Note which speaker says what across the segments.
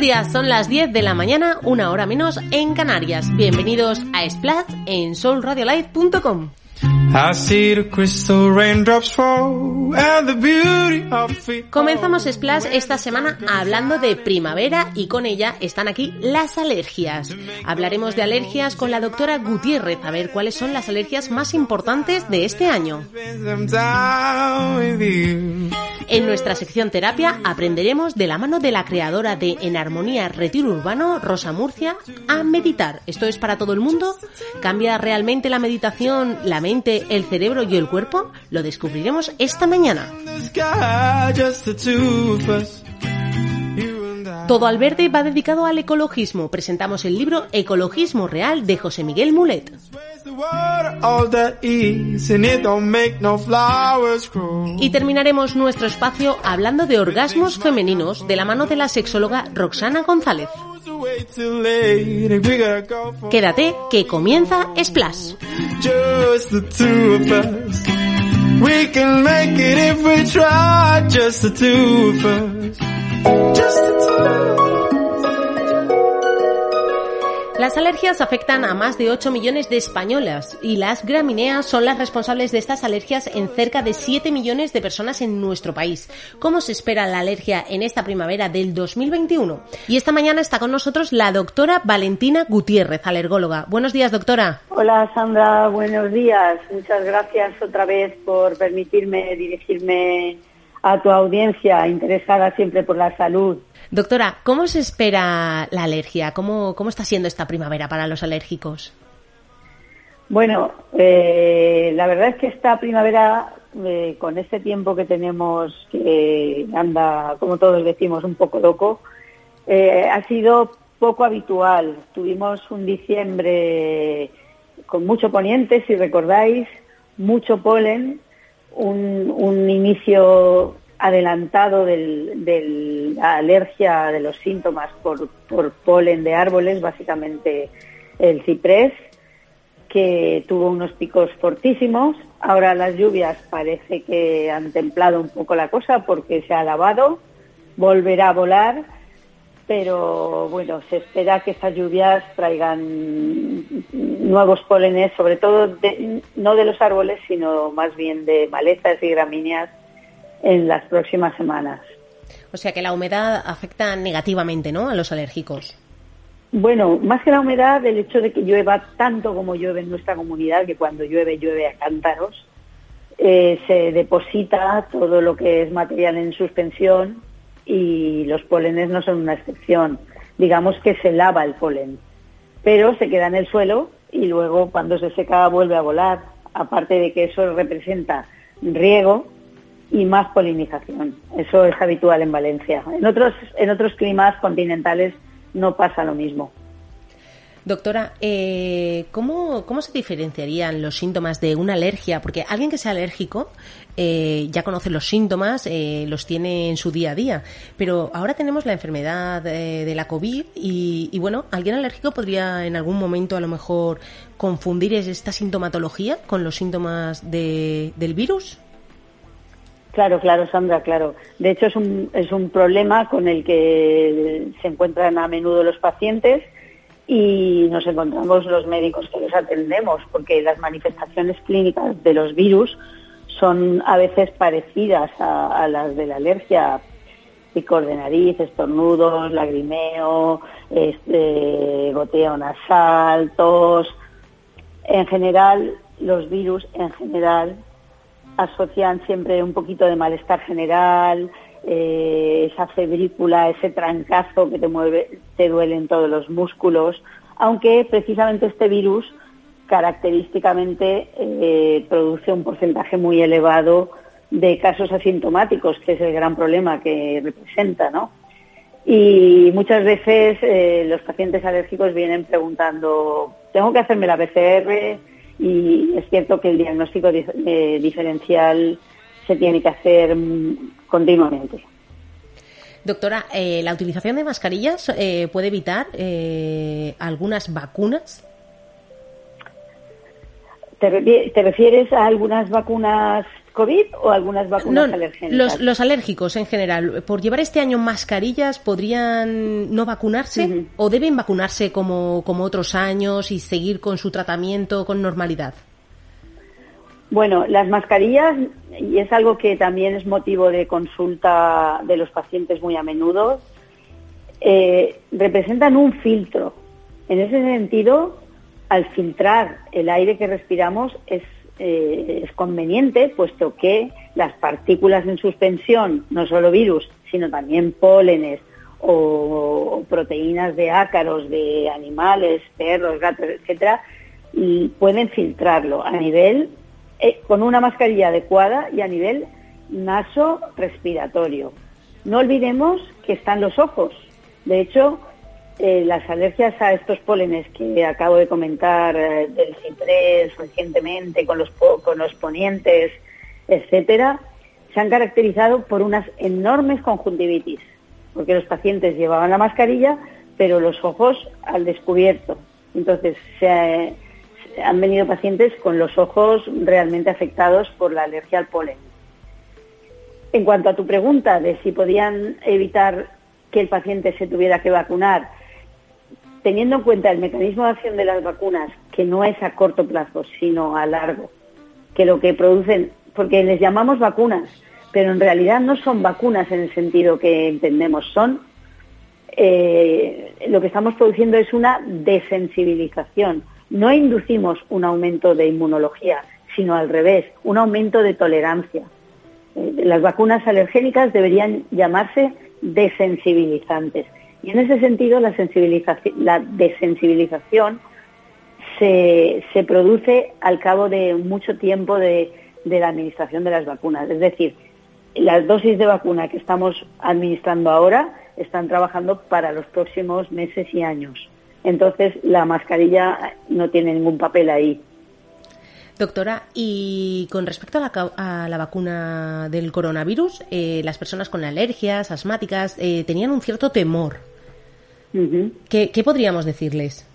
Speaker 1: días, son las 10 de la mañana, una hora menos en Canarias. Bienvenidos a Splash en soulradiolive.com. Comenzamos Splash esta semana hablando de primavera y con ella están aquí las alergias. Hablaremos de alergias con la doctora Gutiérrez a ver cuáles son las alergias más importantes de este año. En nuestra sección terapia aprenderemos de la mano de la creadora de En Armonía Retiro Urbano, Rosa Murcia, a meditar. ¿Esto es para todo el mundo? ¿Cambia realmente la meditación la mente, el cerebro y el cuerpo? Lo descubriremos esta mañana. Todo al verde va dedicado al ecologismo. Presentamos el libro Ecologismo Real de José Miguel Mulet. Y terminaremos nuestro espacio hablando de orgasmos femeninos de la mano de la sexóloga Roxana González. Quédate que comienza Splash. We can make it if we try, just the two of us. Just the two. Las alergias afectan a más de 8 millones de españolas y las gramíneas son las responsables de estas alergias en cerca de 7 millones de personas en nuestro país. ¿Cómo se espera la alergia en esta primavera del 2021? Y esta mañana está con nosotros la doctora Valentina Gutiérrez, alergóloga. Buenos días, doctora.
Speaker 2: Hola, Sandra. Buenos días. Muchas gracias otra vez por permitirme dirigirme a tu audiencia interesada siempre por la salud
Speaker 1: Doctora, ¿cómo se espera la alergia? ¿Cómo, cómo está siendo esta primavera para los alérgicos?
Speaker 2: Bueno, eh, la verdad es que esta primavera, eh, con este tiempo que tenemos, que anda, como todos decimos, un poco loco, eh, ha sido poco habitual. Tuvimos un diciembre con mucho poniente, si recordáis, mucho polen, un, un inicio adelantado de la alergia de los síntomas por, polen de árboles, básicamente el ciprés, que tuvo unos picos fortísimos. Ahora las lluvias parece que han templado un poco la cosa porque se ha lavado, volverá a volar, pero bueno, se espera que estas lluvias traigan nuevos pólenes, sobre todo no de los árboles, sino más bien de malezas y gramíneas en las próximas semanas.
Speaker 1: O sea que la humedad afecta negativamente, ¿no? A los alérgicos.
Speaker 2: Bueno, más que la humedad, el hecho de que llueva tanto como llueve en nuestra comunidad, que cuando llueve llueve a cántaros, eh, se deposita todo lo que es material en suspensión y los polenes no son una excepción. Digamos que se lava el polen, pero se queda en el suelo y luego cuando se seca vuelve a volar. Aparte de que eso representa riego, y más polinización. Eso es habitual en Valencia. En otros, en otros climas continentales no pasa lo mismo.
Speaker 1: Doctora, eh, ¿cómo, se diferenciarían los síntomas de una alergia? Porque alguien que sea alérgico eh, ya conoce los síntomas, eh, los tiene en su día a día, pero ahora tenemos la enfermedad de la COVID y, y, bueno, alguien alérgico podría en algún momento a lo mejor confundir esta sintomatología con los síntomas de, del virus.
Speaker 2: Claro, claro, Sandra, claro. De hecho, es un, es un problema con el que se encuentran a menudo los pacientes y nos encontramos los médicos que los atendemos, porque las manifestaciones clínicas de los virus son a veces parecidas a, las de la alergia, picor de nariz, estornudos, lagrimeo, este, goteo nasal, tos. En general, los virus en general asocian siempre un poquito de malestar general, eh, esa febrícula, ese trancazo que te mueve, te duelen todos los músculos, aunque precisamente este virus característicamente eh, produce un porcentaje muy elevado de casos asintomáticos, que es el gran problema que representa, ¿no? Y muchas veces eh, los pacientes alérgicos vienen preguntando, ¿tengo que hacerme la PCR? Y es cierto que el diagnóstico eh, diferencial se tiene que hacer mm, continuamente.
Speaker 1: Doctora, eh, ¿la utilización de mascarillas eh, puede evitar algunas vacunas?
Speaker 2: ¿Te, refieres a algunas vacunas COVID o algunas vacunas alérgicas?
Speaker 1: Los, alérgicos en general. ¿Por llevar este año mascarillas podrían no vacunarse o deben vacunarse como, como otros años y seguir con su tratamiento con normalidad?
Speaker 2: Bueno, las mascarillas, y es algo que también es motivo de consulta de los pacientes muy a menudo, eh, representan un filtro. En ese sentido, al filtrar el aire que respiramos es, eh, es conveniente, puesto que las partículas en suspensión, no solo virus, sino también pólenes o proteínas de ácaros de animales, perros, gatos, etcétera, pueden filtrarlo a nivel eh, con una mascarilla adecuada y a nivel naso respiratorio. No olvidemos que están los ojos. De hecho, eh, las alergias a estos pólenes que acabo de comentar eh, del ciprés recientemente con los, con los ponientes, etcétera, se han caracterizado por unas enormes conjuntivitis, porque los pacientes llevaban la mascarilla, pero los ojos al descubierto. Entonces, se, han venido pacientes con los ojos realmente afectados por la alergia al polen. En cuanto a tu pregunta de si podían evitar que el paciente se tuviera que vacunar, teniendo en cuenta el mecanismo de acción de las vacunas, que no es a corto plazo, sino a largo, que lo que producen, porque les llamamos vacunas, pero en realidad no son vacunas en el sentido que entendemos, son eh, lo que estamos produciendo es una desensibilización. No inducimos un aumento de inmunología, sino al revés, un aumento de tolerancia. Eh, las vacunas alergénicas deberían llamarse desensibilizantes. Y en ese sentido, la, la desensibilización se, se, produce al cabo de mucho tiempo de, de la administración de las vacunas. Es decir, las dosis de vacuna que estamos administrando ahora están trabajando para los próximos meses y años. Entonces, la mascarilla no tiene ningún papel ahí.
Speaker 1: Doctora, y con respecto a la, vacuna del coronavirus, eh, las personas con alergias, asmáticas, eh, tenían un cierto temor. ¿Qué, podríamos decirles?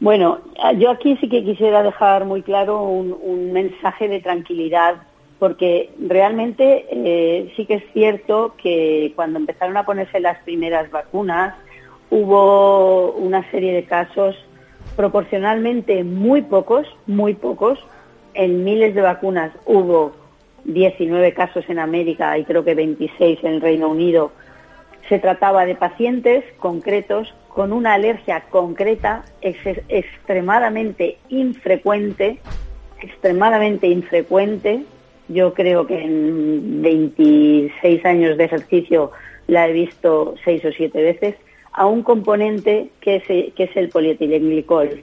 Speaker 2: Bueno, yo aquí sí que quisiera dejar muy claro un, mensaje de tranquilidad, porque realmente eh, sí que es cierto que cuando empezaron a ponerse las primeras vacunas, hubo una serie de casos proporcionalmente muy pocos, muy pocos. En miles de vacunas hubo 19 casos en América y creo que 26 en el Reino Unido. Se trataba de pacientes concretos con una alergia concreta extremadamente infrecuente, extremadamente infrecuente. Yo creo que en 26 años de ejercicio la he visto seis o siete veces a un componente que es, que es el polietilenglicol,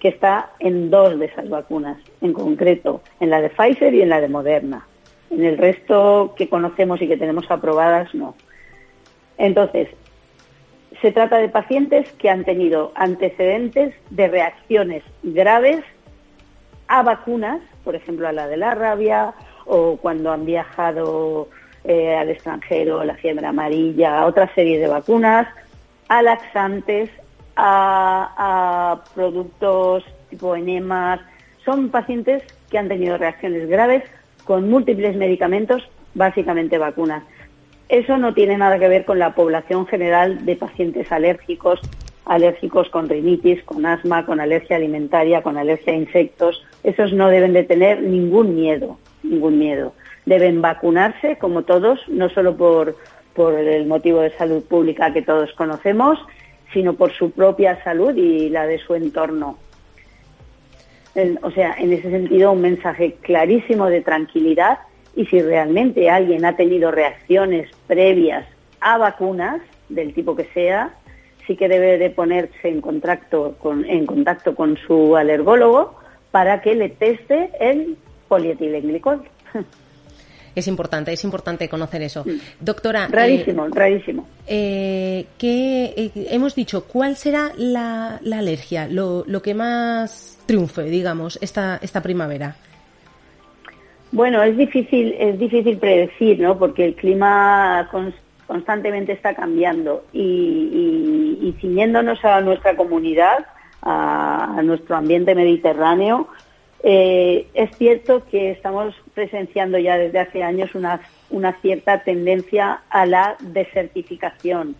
Speaker 2: que está en dos de esas vacunas, en concreto, en la de Pfizer y en la de Moderna. En el resto que conocemos y que tenemos aprobadas, no. Entonces, se trata de pacientes que han tenido antecedentes de reacciones graves a vacunas, por ejemplo, a la de la rabia o cuando han viajado eh, al extranjero, la fiebre amarilla, a otra serie de vacunas a laxantes, a, productos tipo enemas. Son pacientes que han tenido reacciones graves con múltiples medicamentos, básicamente vacunas. Eso no tiene nada que ver con la población general de pacientes alérgicos, alérgicos con rinitis, con asma, con alergia alimentaria, con alergia a insectos. Esos no deben de tener ningún miedo, ningún miedo. Deben vacunarse como todos, no solo por por el motivo de salud pública que todos conocemos, sino por su propia salud y la de su entorno. o sea, en ese sentido, un mensaje clarísimo de tranquilidad y si realmente alguien ha tenido reacciones previas a vacunas, del tipo que sea, sí que debe de ponerse en contacto con, en contacto con su alergólogo para que le teste el polietilenglicol.
Speaker 1: Es importante, es importante conocer eso. Doctora.
Speaker 2: Rarísimo, eh, rarísimo.
Speaker 1: Eh, ¿qué, eh, hemos dicho, ¿cuál será la, alergia, lo, lo, que más triunfe, digamos, esta, esta primavera?
Speaker 2: Bueno, es difícil, es difícil predecir, ¿no? Porque el clima constantemente está cambiando y, y, ciñéndonos a nuestra comunidad, a, nuestro ambiente mediterráneo, Eh, es cierto que estamos presenciando ya desde hace años una, una cierta tendencia a la desertificación.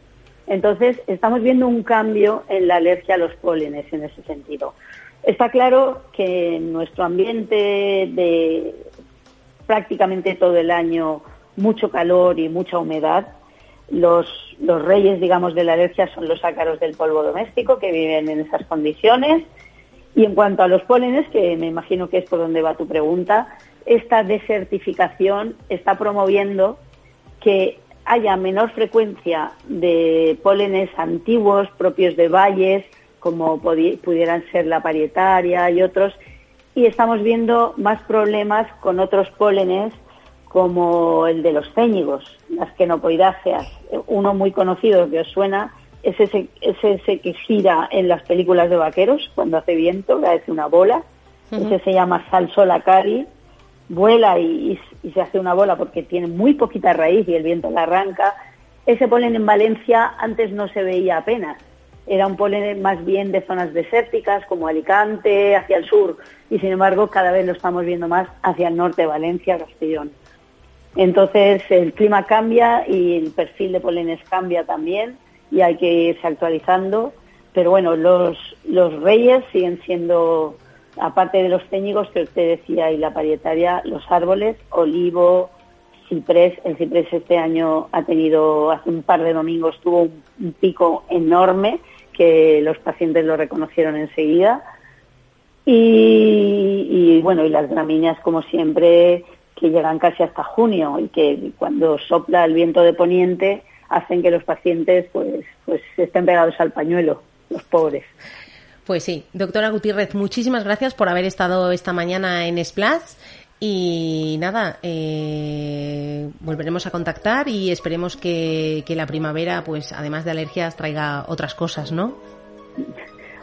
Speaker 2: Entonces, estamos viendo un cambio en la alergia a los pólenes en ese sentido. Está claro que nuestro ambiente de prácticamente todo el año mucho calor y mucha humedad, los, los reyes, digamos, de la alergia son los ácaros del polvo doméstico que viven en esas condiciones. Y en cuanto a los pólenes, que me imagino que es por donde va tu pregunta, esta desertificación está promoviendo que haya menor frecuencia de pólenes antiguos propios de valles, como pudieran ser la parietaria y otros, y estamos viendo más problemas con otros pólenes como el de los céñigos, las quenopoidáceas. Uno muy conocido que os suena es ese, ese que gira en las películas de vaqueros cuando hace viento, que hace una bola. Ese se llama salsolacari, vuela y, se hace una bola porque tiene muy poquita raíz y el viento la arranca. Ese polen en Valencia antes no se veía apenas. Era un polen más bien de zonas desérticas como Alicante, hacia el sur, y sin embargo cada vez lo estamos viendo más hacia el norte, Valencia, Castellón. Entonces el clima cambia y el perfil de polenes cambia también y hay que irse actualizando. Pero bueno, los, los reyes siguen siendo aparte de los técnicos que usted decía y la parietaria, los árboles, olivo, ciprés. El ciprés este año ha tenido, hace un par de domingos, tuvo un, pico enorme que los pacientes lo reconocieron enseguida. Y, y, bueno, y las gramíneas, como siempre, que llegan casi hasta junio y que cuando sopla el viento de poniente hacen que los pacientes pues, pues estén pegados al pañuelo, los pobres.
Speaker 1: Pues sí, doctora Gutiérrez, muchísimas gracias por haber estado esta mañana en Splash. Y nada, eh, volveremos a contactar y esperemos que, la primavera, pues además de alergias, traiga otras cosas, ¿no?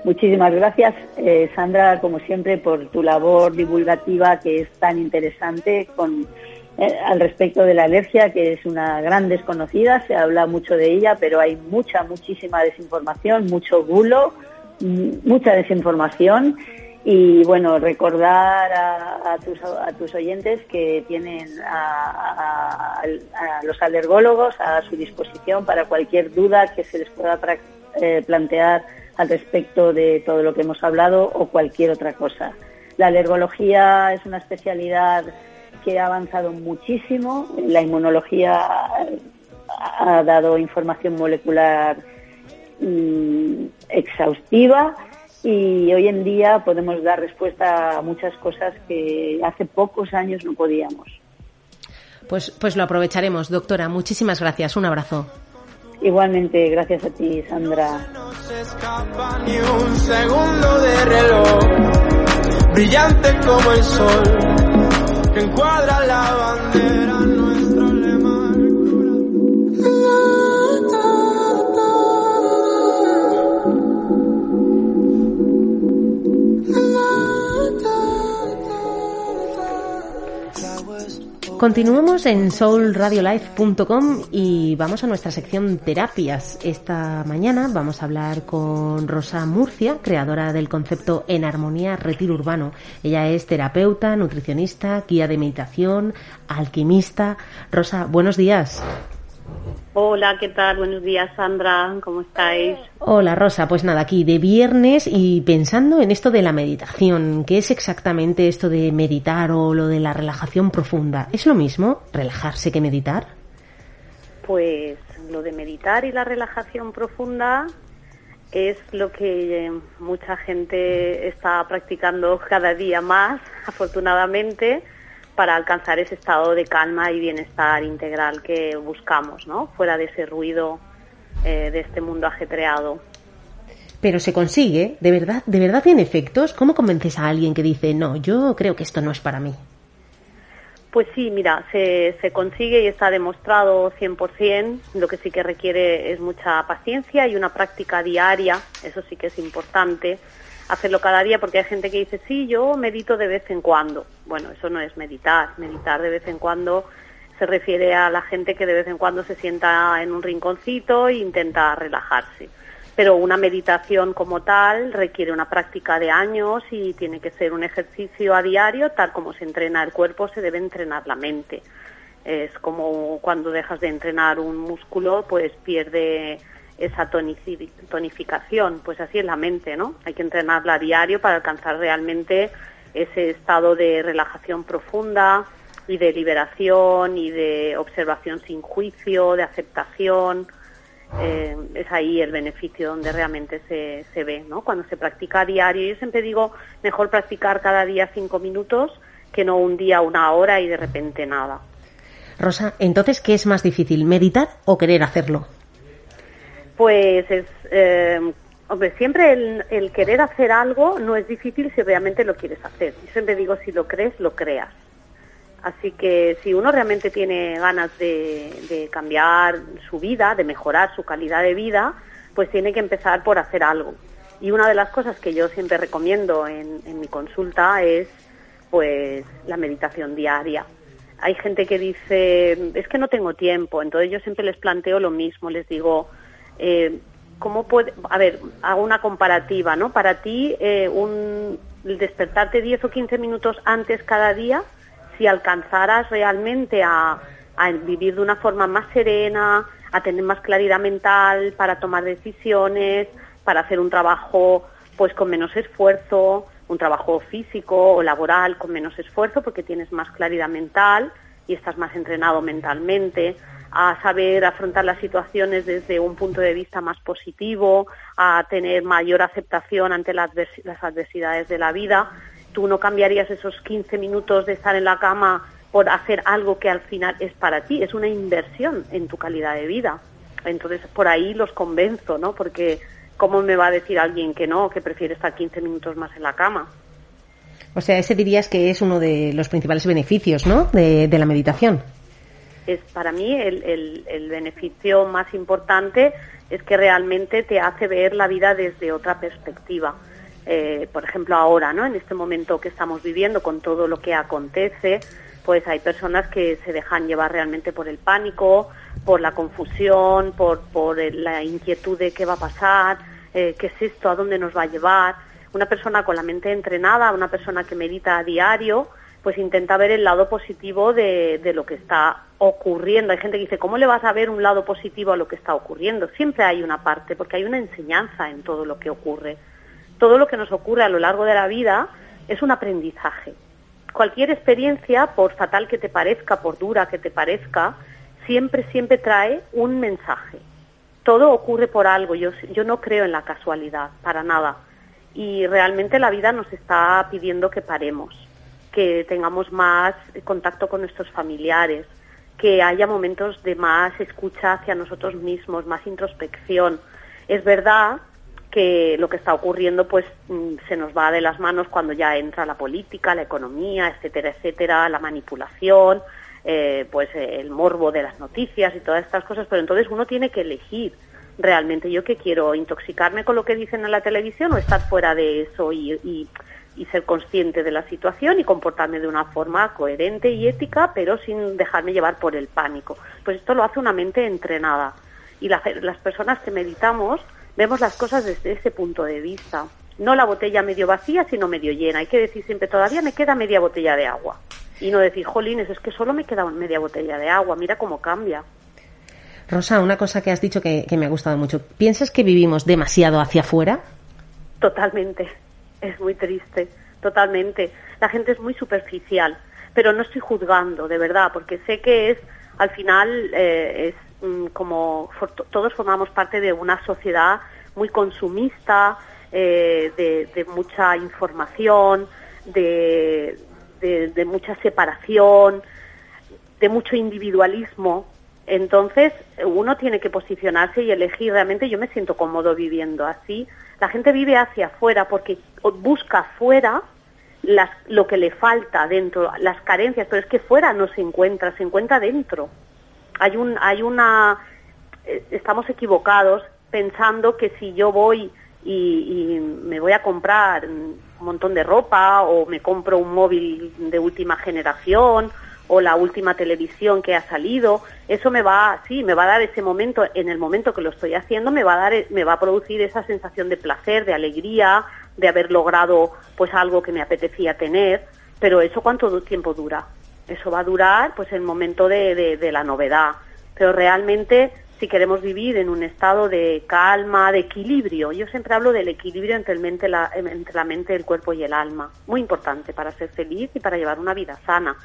Speaker 2: Muchísimas gracias, eh, Sandra, como siempre, por tu labor divulgativa que es tan interesante con, eh, al respecto de la alergia, que es una gran desconocida, se habla mucho de ella, pero hay mucha, muchísima desinformación, mucho bulo mucha desinformación y bueno, recordar a, tus, a tus oyentes que tienen a, los alergólogos a su disposición para cualquier duda que se les pueda eh, plantear al respecto de todo lo que hemos hablado o cualquier otra cosa. La alergología es una especialidad que ha avanzado muchísimo. La inmunología ha dado información molecular Mm, exhaustiva y hoy en día podemos dar respuesta a muchas cosas que hace pocos años no podíamos.
Speaker 1: Pues, pues lo aprovecharemos, doctora. Muchísimas gracias. Un abrazo.
Speaker 2: Igualmente, gracias a ti, Sandra.
Speaker 3: un segundo de reloj, brillante como el sol, que encuadra la bandera.
Speaker 1: Continuamos en soulradiolife.com y vamos a nuestra sección terapias. Esta mañana vamos a hablar con Rosa Murcia, creadora del concepto En Armonía Retiro Urbano. Ella es terapeuta, nutricionista, guía de meditación, alquimista. Rosa, buenos días.
Speaker 4: Hola, ¿qué tal? Buenos días, Sandra. ¿Cómo estáis?
Speaker 1: Hola, Rosa. Pues nada, aquí de viernes y pensando en esto de la meditación. ¿Qué es exactamente esto de meditar o lo de la relajación profunda? ¿Es lo mismo relajarse que meditar?
Speaker 4: Pues lo de meditar y la relajación profunda es lo que mucha gente está practicando cada día más, afortunadamente para alcanzar ese estado de calma y bienestar integral que buscamos, ¿no? Fuera de ese ruido eh, de este mundo ajetreado.
Speaker 1: Pero se consigue, de verdad, de verdad tiene efectos. ¿Cómo convences a alguien que dice, no, yo creo que esto no es para mí?
Speaker 4: Pues sí, mira, se, se consigue y está demostrado 100%. Lo que sí que requiere es mucha paciencia y una práctica diaria, eso sí que es importante hacerlo cada día porque hay gente que dice, sí, yo medito de vez en cuando. Bueno, eso no es meditar. Meditar de vez en cuando se refiere a la gente que de vez en cuando se sienta en un rinconcito e intenta relajarse. pero una meditación como tal requiere una práctica de años y tiene que ser un ejercicio a diario, tal como se entrena el cuerpo, se debe entrenar la mente. Es como cuando dejas de entrenar un músculo, pues pierde esa tonificación, pues así es la mente, ¿no? Hay que entrenarla a diario para alcanzar realmente ese estado de relajación profunda y de liberación y de observación sin juicio, de aceptación, eh, es ahí el beneficio donde realmente se, se ve, ¿no? Cuando se practica a diario. Yo siempre digo, mejor practicar cada día cinco minutos que no un día una hora y de repente nada.
Speaker 1: Rosa, entonces, ¿qué es más difícil, meditar o querer hacerlo?
Speaker 4: Pues es, eh, hombre, siempre el, el, querer hacer algo no es difícil si realmente lo quieres hacer. Yo siempre digo, si lo crees, lo creas. Así que si uno realmente tiene ganas de, cambiar su vida, de mejorar su calidad de vida, pues tiene que empezar por hacer algo. Y una de las cosas que yo siempre recomiendo en, mi consulta es pues la meditación diaria. Hay gente que dice, es que no tengo tiempo, entonces yo siempre les planteo lo mismo, les digo, eh, ¿cómo a ver, hago una comparativa, ¿no? Para ti, eh, despertarte 10 o 15 minutos antes cada día, si alcanzaras realmente a, vivir de una forma más serena, a tener más claridad mental para tomar decisiones, para hacer un trabajo pues con menos esfuerzo, un trabajo físico o laboral con menos esfuerzo porque tienes más claridad mental y estás más entrenado mentalmente, a saber afrontar las situaciones desde un punto de vista más positivo, a tener mayor aceptación ante las adversidades de la vida tú no cambiarías esos 15 minutos de estar en la cama por hacer algo que al final es para ti, es una inversión en tu calidad de vida. Entonces, por ahí los convenzo, ¿no? Porque ¿cómo me va a decir alguien que no, que prefiere estar 15 minutos más en la cama?
Speaker 1: O sea, ese dirías que es uno de los principales beneficios, ¿no? De, la meditación.
Speaker 4: Es para mí el, el, beneficio más importante es que realmente te hace ver la vida desde otra perspectiva eh, por ejemplo, ahora, ¿no? En este momento que estamos viviendo, con todo lo que acontece, pues hay personas que se dejan llevar realmente por el pánico, por la confusión, por, por la inquietud de qué va a pasar, eh, qué es esto, a dónde nos va a llevar. Una persona con la mente entrenada, una persona que medita a diario, pues intenta ver el lado positivo de, lo que está ocurriendo. Hay gente que dice, ¿cómo le vas a ver un lado positivo a lo que está ocurriendo? Siempre hay una parte, porque hay una enseñanza en todo lo que ocurre todo lo que nos ocurre a lo largo de la vida es un aprendizaje. Cualquier experiencia, por fatal que te parezca, por dura que te parezca, siempre, siempre trae un mensaje. Todo ocurre por algo. Yo no creo en la casualidad, para nada. Y realmente la vida nos está pidiendo que paremos, que tengamos más contacto con nuestros familiares, que haya momentos de más escucha hacia nosotros mismos, más introspección. Es verdad que lo que está ocurriendo pues mm, se nos va de las manos cuando ya entra la política, la economía, etcétera, etcétera, la manipulación, eh, pues el morbo de las noticias y todas estas cosas, pero entonces uno tiene que elegir realmente yo qué quiero, intoxicarme con lo que dicen en la televisión o estar fuera de eso y, ser consciente de la situación y comportarme de una forma coherente y ética, pero sin dejarme llevar por el pánico. Pues esto lo hace una mente entrenada. Y las personas que meditamos, vemos las cosas desde ese punto de vista. No la botella medio vacía, sino medio llena. Hay que decir siempre, todavía me queda media botella de agua. Y no decir, jolines, es que solo me queda media botella de agua, mira cómo cambia.
Speaker 1: Rosa, una cosa que has dicho que, me ha gustado mucho. ¿Piensas que vivimos demasiado hacia afuera?
Speaker 4: Totalmente. Es muy triste. Totalmente. La gente es muy superficial. Pero no estoy juzgando, de verdad, porque sé que es, al final, eh, es Mm, como todos formamos parte de una sociedad muy consumista, eh, de, mucha información, de, de, mucha separación, de mucho individualismo. Entonces, uno tiene que posicionarse y elegir realmente, yo me siento cómodo viviendo así. La gente vive hacia afuera porque busca afuera las, lo que le falta dentro, las carencias, pero es que fuera no se encuentra, se encuentra dentro hay un hay una eh, estamos equivocados pensando que si yo voy y, me voy a comprar un montón de ropa o me compro un móvil de última generación o la última televisión que ha salido, eso me va, sí, me va a dar ese momento, en el momento que lo estoy haciendo, me va a dar, me va a producir esa sensación de placer, de alegría, de haber logrado pues algo que me apetecía tener, pero eso cuánto tiempo dura? Eso va a durar pues el momento de, de la novedad, pero realmente si queremos vivir en un estado de calma, de equilibrio. Yo siempre hablo del equilibrio entre, el mente, la, entre la mente, el cuerpo y el alma. Muy importante para ser feliz y para llevar una vida sana.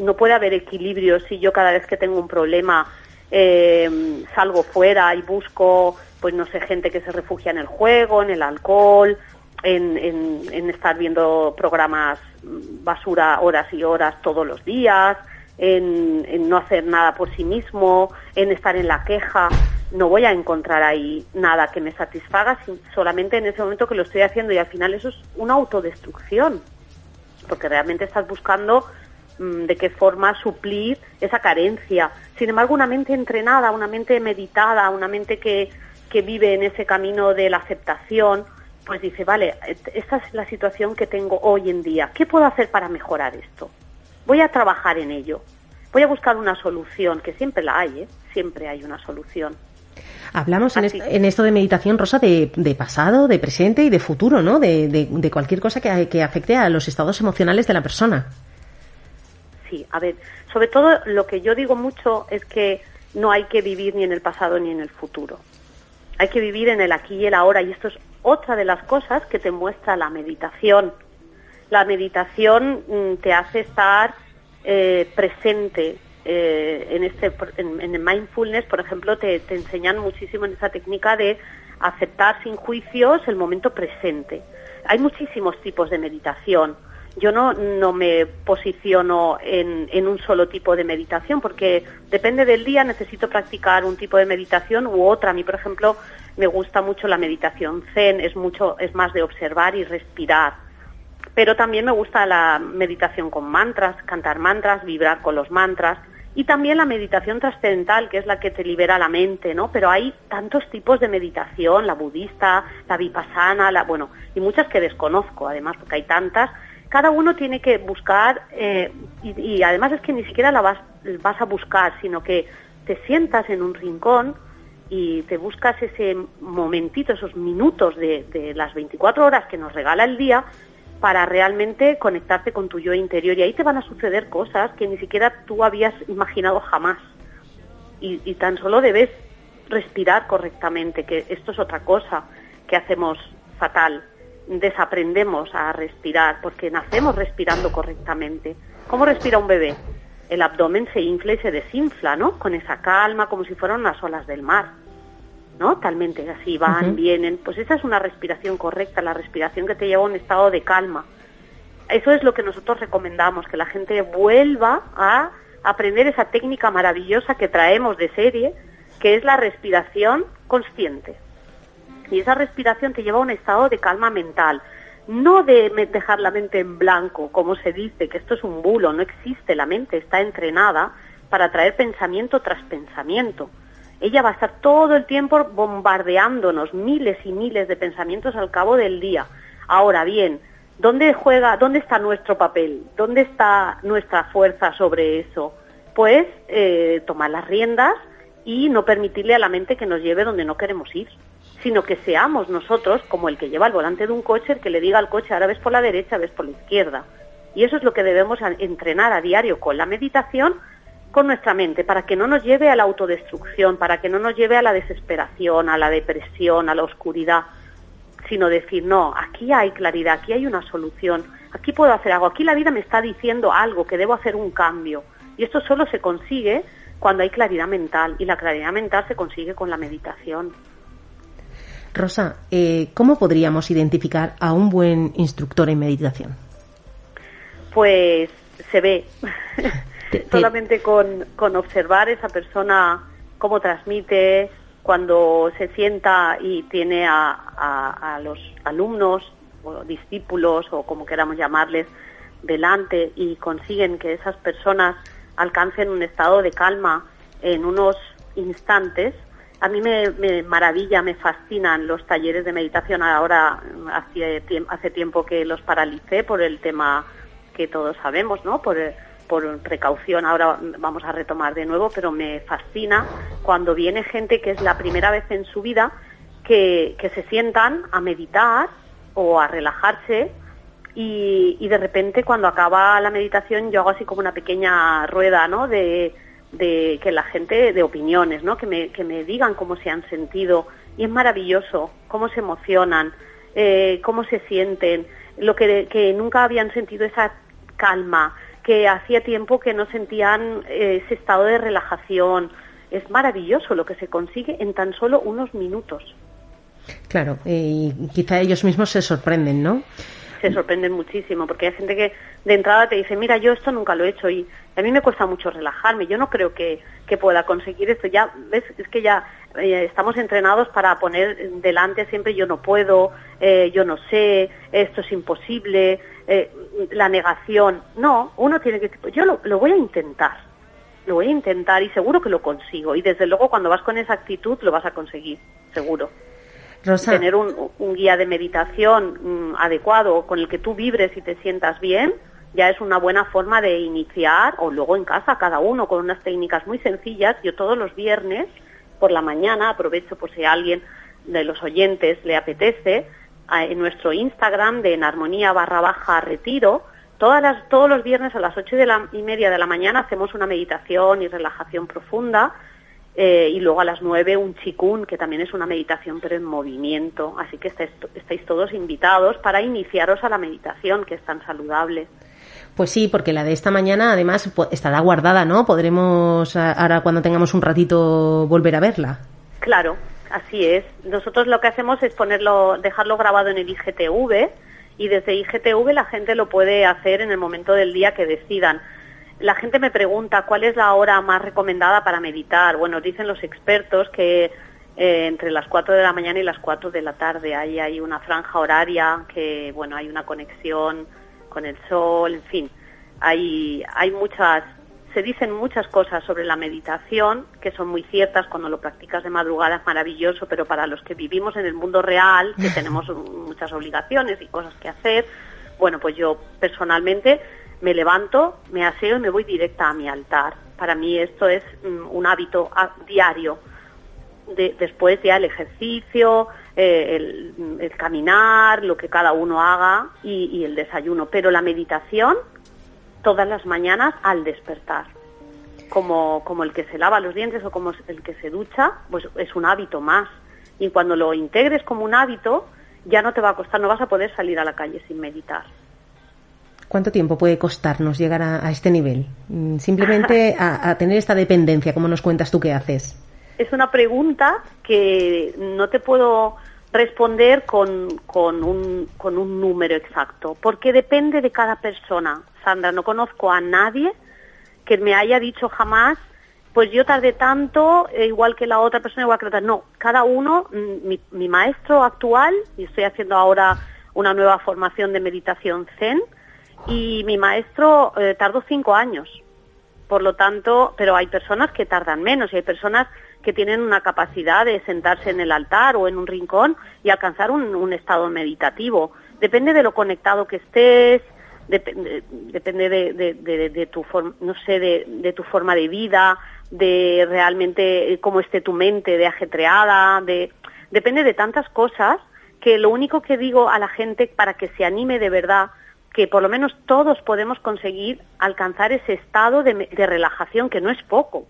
Speaker 4: No puede haber equilibrio si yo cada vez que tengo un problema eh, salgo fuera y busco, pues no sé, gente que se refugia en el juego, en el alcohol, en, en estar viendo programas basura horas y horas todos los días, en, no hacer nada por sí mismo, en estar en la queja. No voy a encontrar ahí nada que me satisfaga solamente en ese momento que lo estoy haciendo y al final eso es una autodestrucción, porque realmente estás buscando mm, de qué forma suplir esa carencia. Sin embargo, una mente entrenada, una mente meditada, una mente que, que vive en ese camino de la aceptación, pues dice, vale, esta es la situación que tengo hoy en día. ¿Qué puedo hacer para mejorar esto? voy a trabajar en ello, voy a buscar una solución, que siempre la hay, ¿eh? siempre hay una solución.
Speaker 1: Hablamos en, esto de meditación, Rosa, de, pasado, de presente y de futuro, ¿no? De, cualquier cosa que, que, afecte a los estados emocionales de la persona.
Speaker 4: Sí, a ver, sobre todo lo que yo digo mucho es que no hay que vivir ni en el pasado ni en el futuro. Hay que vivir en el aquí y el ahora y esto es otra de las cosas que te muestra la meditación. La meditación mm, te hace estar eh, presente eh, en este en, el mindfulness por ejemplo te, enseñan muchísimo en esa técnica de aceptar sin juicios el momento presente. Hay muchísimos tipos de meditación yo no, no me posiciono en, en, un solo tipo de meditación porque depende del día necesito practicar un tipo de meditación u otra. A mí, por ejemplo, me gusta mucho la meditación zen, es mucho, es más de observar y respirar pero también me gusta la meditación con mantras, cantar mantras, vibrar con los mantras y también la meditación trascendental, que es la que te libera la mente, ¿no? Pero hay tantos tipos de meditación, la budista, la vipassana, la, bueno, y muchas que desconozco, además, porque hay tantas. Cada uno tiene que buscar, eh, y, además es que ni siquiera la vas, a buscar, sino que te sientas en un rincón y te buscas ese momentito, esos minutos de las 24 horas que nos regala el día para realmente conectarte con tu yo interior y ahí te van a suceder cosas que ni siquiera tú habías imaginado jamás. Y, tan solo debes respirar correctamente, que esto es otra cosa que hacemos fatal. Desaprendemos a respirar porque nacemos respirando correctamente. ¿Cómo respira un bebé? El abdomen se infla y se desinfla, ¿no? Con esa calma, como si fueran las olas del mar. ¿no? Talmente así van, vienen. Pues esa es una respiración correcta, la respiración que te lleva a un estado de calma. Eso es lo que nosotros recomendamos, que la gente vuelva a aprender esa técnica maravillosa que traemos de serie, que es la respiración consciente. Y esa respiración te lleva a un estado de calma mental, no de dejar la mente en blanco, como se dice, que esto es un bulo, no existe, la mente está entrenada para traer pensamiento tras pensamiento ella va a estar todo el tiempo bombardeándonos miles y miles de pensamientos al cabo del día. Ahora bien, ¿dónde juega, dónde está nuestro papel? ¿Dónde está nuestra fuerza sobre eso? Pues eh, tomar las riendas y no permitirle a la mente que nos lleve donde no queremos ir, sino que seamos nosotros, como el que lleva el volante de un coche, el que le diga al coche, ahora ves por la derecha, ves por la izquierda. Y eso es lo que debemos entrenar a diario con la meditación con nuestra mente para que no nos lleve a la autodestrucción, para que no nos lleve a la desesperación, a la depresión, a la oscuridad, sino decir, no, aquí hay claridad, aquí hay una solución, aquí puedo hacer algo, aquí la vida me está diciendo algo, que debo hacer un cambio. Y esto solo se consigue cuando hay claridad mental, y la claridad mental se consigue con la meditación.
Speaker 1: Rosa, eh, ¿cómo podríamos identificar a un buen instructor en meditación?
Speaker 4: Pues se ve. Solamente con, con observar esa persona cómo transmite, cuando se sienta y tiene a, a, los alumnos o discípulos o como queramos llamarles delante y consiguen que esas personas alcancen un estado de calma en unos instantes. A mí me, me maravilla, me fascinan los talleres de meditación. Ahora hace, tiempo que los paralicé por el tema que todos sabemos, ¿no? Por precaución ahora vamos a retomar de nuevo, pero me fascina cuando viene gente que es la primera vez en su vida que, que se sientan a meditar o a relajarse y, y, de repente cuando acaba la meditación yo hago así como una pequeña rueda, ¿no? De, de que la gente, de opiniones, ¿no? Que me, que me digan cómo se han sentido y es maravilloso, cómo se emocionan, eh, cómo se sienten, lo que, que nunca habían sentido esa calma, que hacía tiempo que no sentían eh, ese estado de relajación. Es maravilloso lo que se consigue en tan solo unos minutos.
Speaker 1: Claro, y quizá ellos mismos se sorprenden, ¿no?
Speaker 4: Se sorprenden muchísimo, porque hay gente que de entrada te dice, mira, yo esto nunca lo he hecho y a mí me cuesta mucho relajarme, yo no creo que, que pueda conseguir esto. Ya, ves, es que ya eh, estamos entrenados para poner delante siempre yo no puedo, eh, yo no sé, esto es imposible, eh, la negación. No, uno tiene que, yo lo, lo voy a intentar, lo voy a intentar y seguro que lo consigo. Y desde luego cuando vas con esa actitud lo vas a conseguir, seguro.
Speaker 1: Rosa.
Speaker 4: Tener un, un guía de meditación mm, adecuado con el que tú vibres y te sientas bien, ya es una buena forma de iniciar, o luego en casa cada uno con unas técnicas muy sencillas. Yo todos los viernes por la mañana, aprovecho por si a alguien de los oyentes le apetece, en nuestro Instagram de en armonía barra baja retiro, todas las, todos los viernes a las ocho y media de la mañana hacemos una meditación y relajación profunda eh, y luego a las nueve un chikun, que también es una meditación pero en movimiento. Así que estáis todos invitados para iniciaros a la meditación, que es tan saludable.
Speaker 1: Pues sí, porque la de esta mañana además estará guardada, ¿no? Podremos ahora cuando tengamos un ratito volver a verla.
Speaker 4: Claro, así es. Nosotros lo que hacemos es ponerlo, dejarlo grabado en el IGTV y desde IGTV la gente lo puede hacer en el momento del día que decidan. La gente me pregunta cuál es la hora más recomendada para meditar. Bueno, dicen los expertos que eh, entre las 4 de la mañana y las 4 de la tarde ahí hay una franja horaria que, bueno, hay una conexión con el sol, en fin. Hay, hay muchas, se dicen muchas cosas sobre la meditación que son muy ciertas cuando lo practicas de madrugada es maravilloso, pero para los que vivimos en el mundo real, que tenemos muchas obligaciones y cosas que hacer, bueno, pues yo personalmente me levanto, me aseo y me voy directa a mi altar. Para mí esto es mm, un hábito diario. De, después ya el ejercicio, eh, el, caminar, lo que cada uno haga y, el desayuno. Pero la meditación todas las mañanas al despertar. Como, como el que se lava los dientes o como el que se ducha, pues es un hábito más. Y cuando lo integres como un hábito, ya no te va a costar, no vas a poder salir a la calle sin meditar.
Speaker 1: ¿Cuánto tiempo puede costarnos llegar a, a este nivel? Mm, simplemente a, a, tener esta dependencia, como nos cuentas tú que haces.
Speaker 4: Es una pregunta que no te puedo responder con, con, un, con un número exacto, porque depende de cada persona. Sandra, no conozco a nadie que me haya dicho jamás, pues yo tardé tanto, eh, igual que la otra persona, igual que la otra. No, cada uno, mm, mi, maestro actual, y estoy haciendo ahora una nueva formación de meditación zen, y mi maestro eh, tardó cinco años. Por lo tanto, pero hay personas que tardan menos y hay personas que tienen una capacidad de sentarse en el altar o en un rincón y alcanzar un, estado meditativo. Depende de lo conectado que estés, depende, de, tu forma, no sé, de, tu forma de vida, de realmente cómo esté tu mente, de ajetreada, de, depende de tantas cosas que lo único que digo a la gente para que se anime de verdad que por lo menos todos podemos conseguir alcanzar ese estado de relajación que no es poco,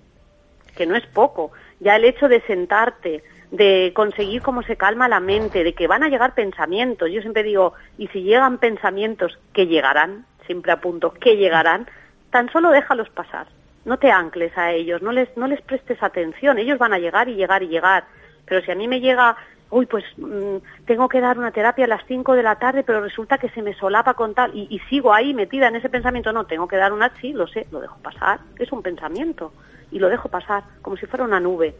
Speaker 4: que no es poco ya el hecho de sentarte, de conseguir cómo se calma la mente, de que van a llegar pensamientos. Yo siempre digo, y si llegan pensamientos que llegarán, siempre apunto, que llegarán, tan solo déjalos pasar. No te ancles a ellos, no les, no les prestes atención. Ellos van a llegar y llegar y llegar. Pero si a mí me llega, uy, pues mmm, tengo que dar una terapia a las 5 de la tarde, pero resulta que se me solapa con tal, y, sigo ahí metida en ese pensamiento, no, tengo que dar una, sí, lo sé, lo dejo pasar, es un pensamiento y lo dejo pasar, como si fuera una nube.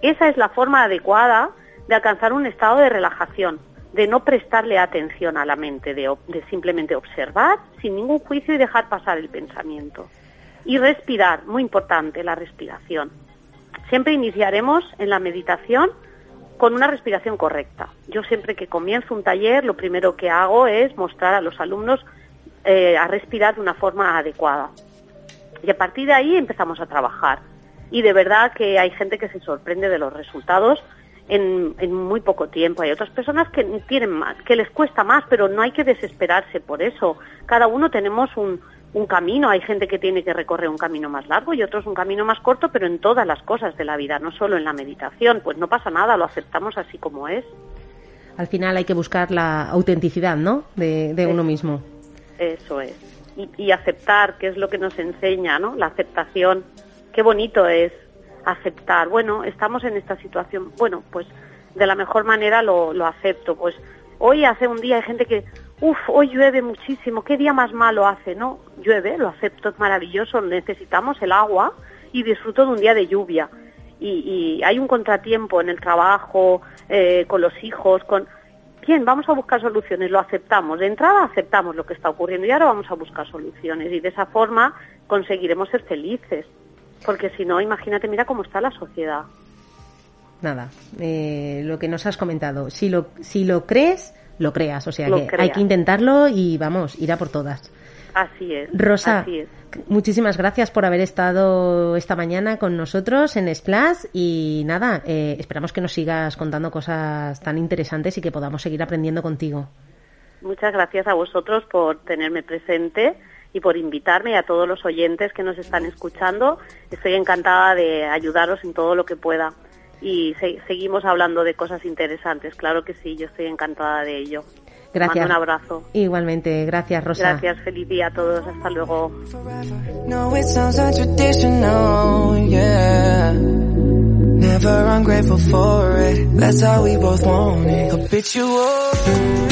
Speaker 4: Esa es la forma adecuada de alcanzar un estado de relajación, de no prestarle atención a la mente, de, simplemente observar sin ningún juicio y dejar pasar el pensamiento. Y respirar, muy importante la respiración. Siempre iniciaremos en la meditación con una respiración correcta. Yo siempre que comienzo un taller, lo primero que hago es mostrar a los alumnos eh, a respirar de una forma adecuada Y a partir de ahí empezamos a trabajar. Y de verdad que hay gente que se sorprende de los resultados en, en muy poco tiempo. Hay otras personas que tienen más, que les cuesta más, pero no hay que desesperarse por eso. Cada uno tenemos un, un camino. Hay gente que tiene que recorrer un camino más largo y otros un camino más corto, pero en todas las cosas de la vida, no solo en la meditación. Pues no pasa nada, lo aceptamos así como es.
Speaker 1: Al final hay que buscar la autenticidad, ¿no? De, de uno mismo.
Speaker 4: Eso es. Y, y, aceptar, que es lo que nos enseña, ¿no? La aceptación. Qué bonito es aceptar. Bueno, estamos en esta situación. Bueno, pues de la mejor manera lo, lo acepto. Pues hoy hace un día hay gente que, uff, hoy llueve muchísimo, qué día más malo hace, ¿no? Llueve, lo acepto, es maravilloso, necesitamos el agua y disfruto de un día de lluvia. Y, hay un contratiempo en el trabajo, eh, con los hijos, con... Bien, vamos a buscar soluciones, lo aceptamos. De entrada aceptamos lo que está ocurriendo y ahora vamos a buscar soluciones y de esa forma conseguiremos ser felices. Porque si no, imagínate, mira cómo está la sociedad.
Speaker 1: Nada, eh, lo que nos has comentado. Si lo, si lo crees, lo creas. O sea
Speaker 4: Lo
Speaker 1: que
Speaker 4: creas.
Speaker 1: hay que intentarlo y vamos, ir a por todas.
Speaker 4: Así es.
Speaker 1: Rosa,
Speaker 4: Así es.
Speaker 1: muchísimas gracias por haber estado esta mañana con nosotros en Splash y nada, eh, esperamos que nos sigas contando cosas tan interesantes y que podamos seguir aprendiendo contigo.
Speaker 4: Muchas gracias a vosotros por tenerme presente y por invitarme y a todos los oyentes que nos están escuchando. Estoy encantada de ayudaros en todo lo que pueda. Y se- seguimos hablando de cosas interesantes. Claro que sí, yo estoy encantada de ello.
Speaker 1: Gracias.
Speaker 4: Mando un abrazo.
Speaker 1: Igualmente, gracias Rosa.
Speaker 4: Gracias, feliz día a todos. Hasta luego.
Speaker 3: No, it sounds untraditional, yeah. Never ungrateful for it. That's how we both want it. Habitual.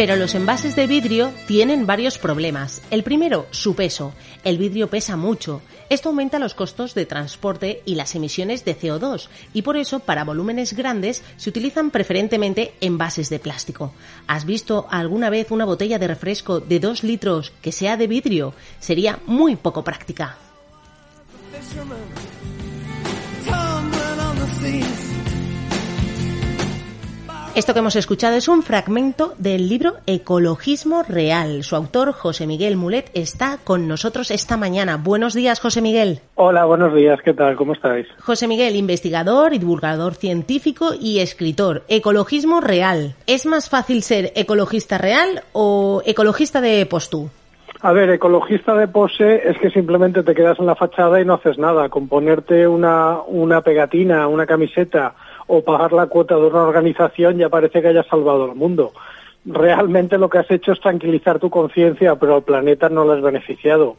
Speaker 1: Pero los envases de vidrio tienen varios problemas. El primero, su peso. El vidrio pesa mucho. Esto aumenta los costos de transporte y las emisiones de CO2 y por eso para volúmenes grandes se utilizan preferentemente envases de plástico. ¿Has visto alguna vez una botella de refresco de 2 litros que sea de vidrio? Sería muy poco práctica. Esto que hemos escuchado es un fragmento del libro Ecologismo Real. Su autor, José Miguel Mulet, está con nosotros esta mañana. Buenos días, José Miguel.
Speaker 5: Hola, buenos días, ¿qué tal? ¿Cómo estáis?
Speaker 1: José Miguel, investigador y divulgador científico y escritor. Ecologismo Real. ¿Es más fácil ser ecologista real o ecologista de postú?
Speaker 5: A ver, ecologista de pose es que simplemente te quedas en la fachada y no haces nada. Con ponerte una, una pegatina, una camiseta o pagar la cuota de una organización ya parece que hayas salvado el mundo. Realmente lo que has hecho es tranquilizar tu conciencia, pero al planeta no lo has beneficiado.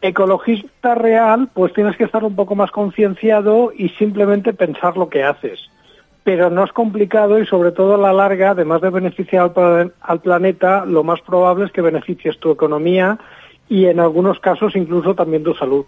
Speaker 5: Ecologista real, pues tienes que estar un poco más concienciado y simplemente pensar lo que haces. Pero no es complicado y sobre todo a la larga, además de beneficiar al, al planeta, lo más probable es que beneficies tu economía y en algunos casos incluso también tu salud.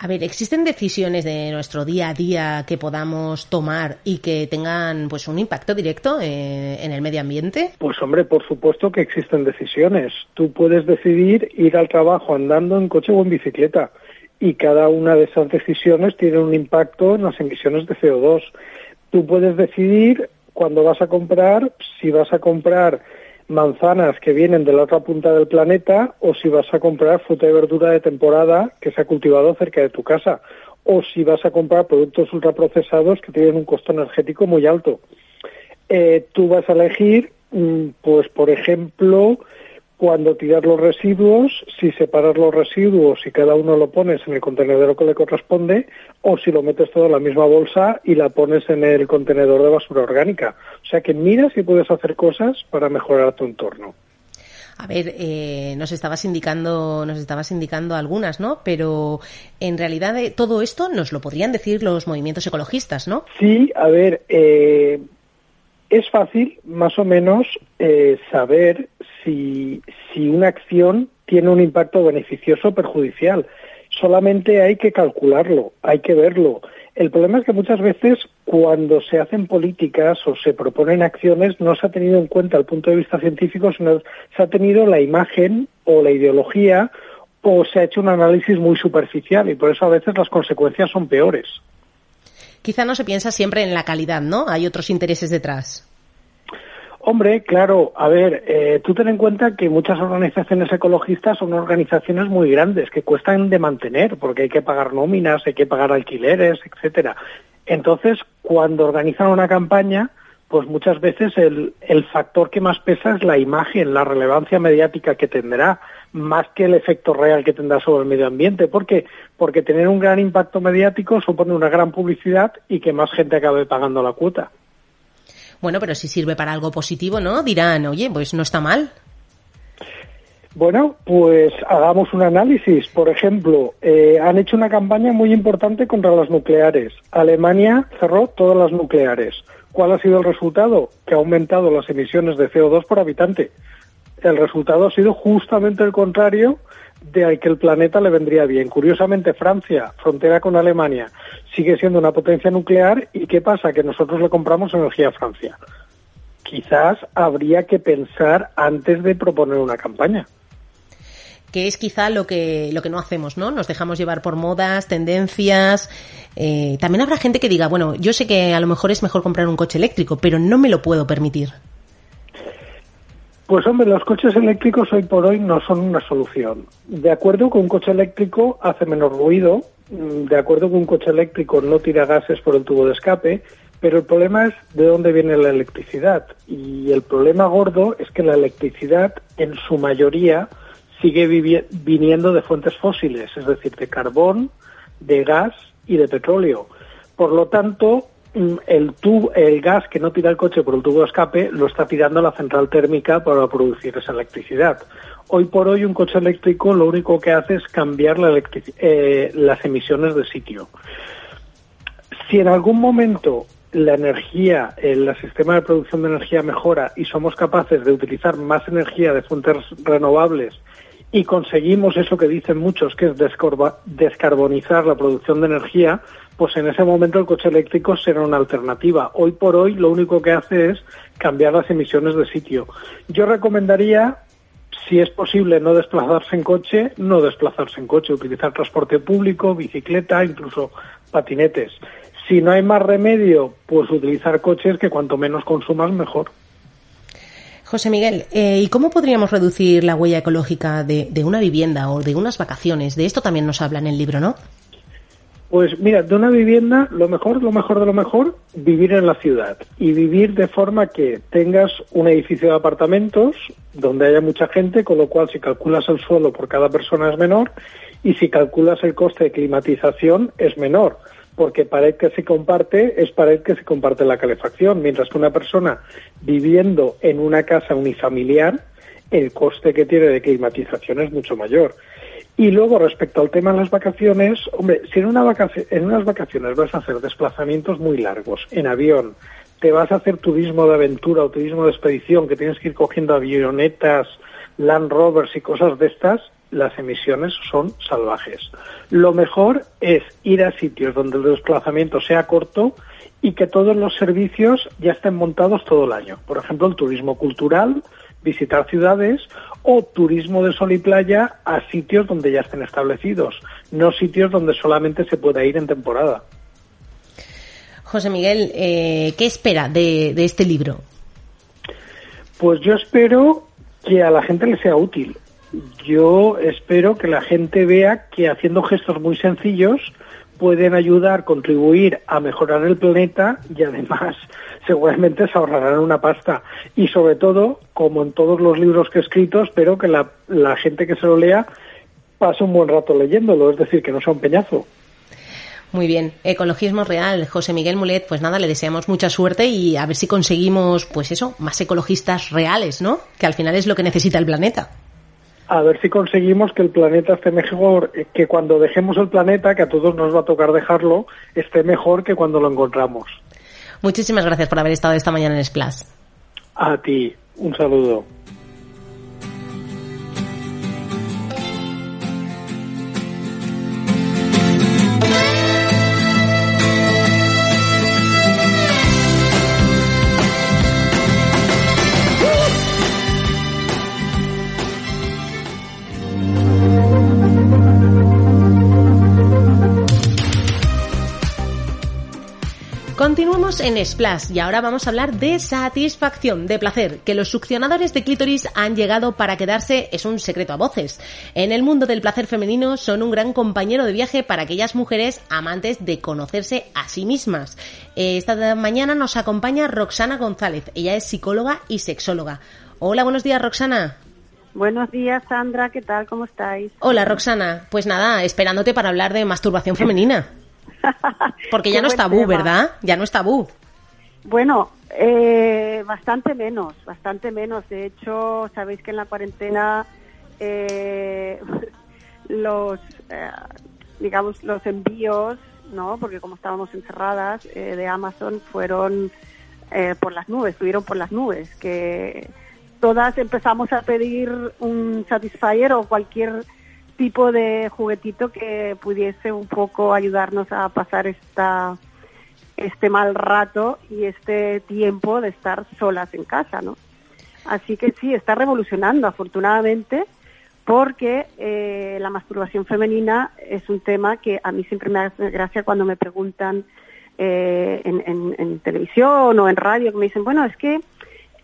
Speaker 1: A ver, ¿existen decisiones de nuestro día a día que podamos tomar y que tengan pues un impacto directo eh, en el medio ambiente?
Speaker 5: Pues hombre, por supuesto que existen decisiones. Tú puedes decidir ir al trabajo andando en coche o en bicicleta y cada una de esas decisiones tiene un impacto en las emisiones de CO2. Tú puedes decidir cuando vas a comprar si vas a comprar manzanas que vienen de la otra punta del planeta o si vas a comprar fruta y verdura de temporada que se ha cultivado cerca de tu casa o si vas a comprar productos ultraprocesados que tienen un costo energético muy alto. Eh, tú vas a elegir, mm, pues por ejemplo, cuando tirar los residuos, si separar los residuos y cada uno lo pones en el contenedor que le corresponde, o si lo metes todo en la misma bolsa y la pones en el contenedor de basura orgánica. O sea que mira si puedes hacer cosas para mejorar tu entorno.
Speaker 1: A ver, eh, nos estabas indicando, nos estabas indicando algunas, ¿no? Pero en realidad eh, todo esto nos lo podrían decir los movimientos ecologistas, ¿no?
Speaker 5: Sí, a ver, eh, es fácil más o menos eh, saber si, si una acción tiene un impacto beneficioso o perjudicial. Solamente hay que calcularlo, hay que verlo. El problema es que muchas veces cuando se hacen políticas o se proponen acciones no se ha tenido en cuenta el punto de vista científico, sino se ha tenido la imagen o la ideología o se ha hecho un análisis muy superficial y por eso a veces las consecuencias son peores.
Speaker 1: Quizá no se piensa siempre en la calidad, ¿no? Hay otros intereses detrás.
Speaker 5: Hombre, claro, a ver, eh, tú ten en cuenta que muchas organizaciones ecologistas son organizaciones muy grandes que cuestan de mantener porque hay que pagar nóminas, hay que pagar alquileres, etcétera. Entonces, cuando organizan una campaña, pues muchas veces el, el factor que más pesa es la imagen, la relevancia mediática que tendrá, más que el efecto real que tendrá sobre el medio ambiente. ¿Por qué? Porque tener un gran impacto mediático supone una gran publicidad y que más gente acabe pagando la cuota.
Speaker 1: Bueno, pero si sirve para algo positivo, ¿no? Dirán, oye, pues no está mal.
Speaker 5: Bueno, pues hagamos un análisis. Por ejemplo, eh, han hecho una campaña muy importante contra las nucleares. Alemania cerró todas las nucleares. ¿Cuál ha sido el resultado? Que ha aumentado las emisiones de CO2 por habitante. El resultado ha sido justamente el contrario de al que el planeta le vendría bien. Curiosamente, Francia, frontera con Alemania, sigue siendo una potencia nuclear y ¿qué pasa? Que nosotros le compramos energía a Francia. Quizás habría que pensar antes de proponer una campaña
Speaker 1: que es quizá lo que, lo que no hacemos, ¿no? Nos dejamos llevar por modas, tendencias. Eh, también habrá gente que diga, bueno, yo sé que a lo mejor es mejor comprar un coche eléctrico, pero no me lo puedo permitir.
Speaker 5: Pues hombre, los coches eléctricos hoy por hoy no son una solución. De acuerdo que un coche eléctrico hace menos ruido, mm, de acuerdo que un coche eléctrico no tira gases por el tubo de escape, pero el problema es de dónde viene la electricidad. Y el problema gordo es que la electricidad, en su mayoría, sigue viniendo de fuentes fósiles, es decir, de carbón, de gas y de petróleo. Por lo tanto, el, tubo, el gas que no tira el coche por el tubo de escape lo está tirando la central térmica para producir esa electricidad. Hoy por hoy un coche eléctrico lo único que hace es cambiar eh, las emisiones de sitio. Si en algún momento la energía, el sistema de producción de energía mejora y somos capaces de utilizar más energía de fuentes renovables y conseguimos eso que dicen muchos, que es descarbonizar la producción de energía, pues en ese momento el coche eléctrico será una alternativa. Hoy por hoy lo único que hace es cambiar las emisiones de sitio. Yo recomendaría, si es posible no desplazarse en coche, no desplazarse en coche, utilizar transporte público, bicicleta, incluso patinetes. Si no hay más remedio, pues utilizar coches que cuanto menos consumas mejor.
Speaker 1: José Miguel, eh, ¿y cómo podríamos reducir la huella ecológica de, de una vivienda o de unas vacaciones? De esto también nos habla en el libro, ¿no?
Speaker 5: Pues mira, de una vivienda, lo mejor, lo mejor de lo mejor, vivir en la ciudad. Y vivir de forma que tengas un edificio de apartamentos donde haya mucha gente, con lo cual si calculas el suelo por cada persona es menor y si calculas el coste de climatización es menor, porque pared que se comparte es pared que se comparte la calefacción, mientras que una persona viviendo en una casa unifamiliar, el coste que tiene de climatización es mucho mayor. Y luego, respecto al tema de las vacaciones, hombre, si en, una en unas vacaciones vas a hacer desplazamientos muy largos, en avión, te vas a hacer turismo de aventura o turismo de expedición, que tienes que ir cogiendo avionetas, Land Rovers y cosas de estas, las emisiones son salvajes. Lo mejor es ir a sitios donde el desplazamiento sea corto y que todos los servicios ya estén montados todo el año. Por ejemplo, el turismo cultural, visitar ciudades o turismo de sol y playa a sitios donde ya estén establecidos, no sitios donde solamente se pueda ir en temporada.
Speaker 1: José Miguel, eh, ¿qué espera de, de este libro?
Speaker 5: Pues yo espero que a la gente le sea útil. Yo espero que la gente vea que haciendo gestos muy sencillos pueden ayudar, contribuir a mejorar el planeta y además seguramente se ahorrarán una pasta. Y sobre todo, como en todos los libros que he escrito, espero que la, gente que se lo lea pase un buen rato leyéndolo, es decir, que no sea un peñazo.
Speaker 1: Muy bien, ecologismo real, José Miguel Mulet, pues nada, le deseamos mucha suerte y a ver si conseguimos, pues eso, más ecologistas reales, ¿no? Que al final es lo que necesita el planeta
Speaker 5: a ver si conseguimos que el planeta esté mejor, eh, que cuando dejemos el planeta, que a todos nos va a tocar dejarlo, esté mejor que cuando lo encontramos.
Speaker 1: Muchísimas gracias por haber estado esta mañana en Splash.
Speaker 5: A ti, un saludo.
Speaker 1: Continuamos en Splash y ahora vamos a hablar de satisfacción, de placer, que los succionadores de clítoris han llegado para quedarse es un secreto a voces. En el mundo del placer femenino son un gran compañero de viaje para aquellas mujeres amantes de conocerse a sí mismas. Esta mañana nos acompaña Roxana González, ella es psicóloga y sexóloga. Hola, buenos días Roxana.
Speaker 6: Buenos días, Sandra, ¿qué tal? ¿Cómo estáis?
Speaker 1: Hola Roxana, pues nada, esperándote para hablar de masturbación femenina. Porque ya no es tabú, ¿verdad? Ya no es tabú.
Speaker 6: Bueno, eh, bastante menos, bastante menos. De hecho, sabéis que en la cuarentena eh, los, eh, digamos, los envíos, ¿no? Porque como estábamos encerradas de Amazon fueron por las nubes, estuvieron por las nubes, que todas empezamos a pedir un Satisfyer o cualquier tipo de juguetito que pudiese un poco ayudarnos a pasar esta este mal rato y este tiempo de estar solas en casa, ¿no? Así que sí, está revolucionando, afortunadamente, porque eh, la masturbación femenina es un tema que a mí siempre me hace gracia cuando me preguntan eh, en, en, televisión o en radio, que me dicen, bueno, es que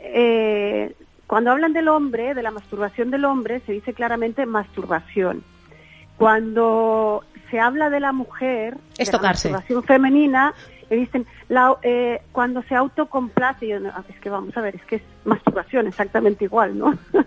Speaker 6: eh, cuando hablan del hombre, de la masturbación del hombre, se dice claramente masturbación. Cuando se habla de la mujer,
Speaker 1: es
Speaker 6: de la masturbación femenina, le dicen, la, eh, cuando se autocomplace, yo, es que vamos a ver, es que es masturbación exactamente igual, ¿no?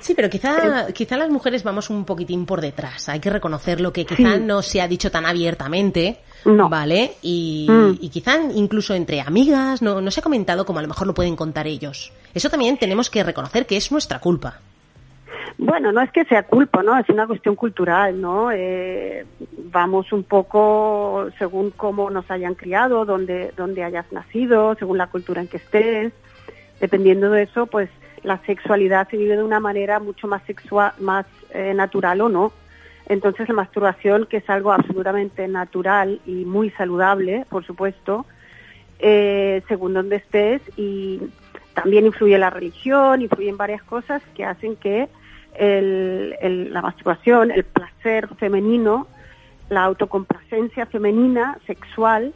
Speaker 1: Sí, pero quizá, quizá las mujeres vamos un poquitín por detrás. Hay que reconocer lo que quizá no se ha dicho tan abiertamente, ¿vale? Y, mm. y, quizá incluso entre amigas no, no se ha comentado como a lo mejor lo pueden contar ellos. Eso también tenemos que reconocer que es nuestra culpa.
Speaker 6: Bueno, no es que sea culpa, ¿no? Es una cuestión cultural, ¿no? Eh, vamos un poco según cómo nos hayan criado, donde, donde hayas nacido, según la cultura en que estés. Dependiendo de eso, pues la sexualidad se vive de una manera mucho más sexual, más eh, natural o no. Entonces la masturbación, que es algo absolutamente natural y muy saludable, por supuesto, eh, según donde estés, y también influye la religión, influyen varias cosas que hacen que el, la masturbación, el placer femenino, la autocomplacencia femenina, sexual,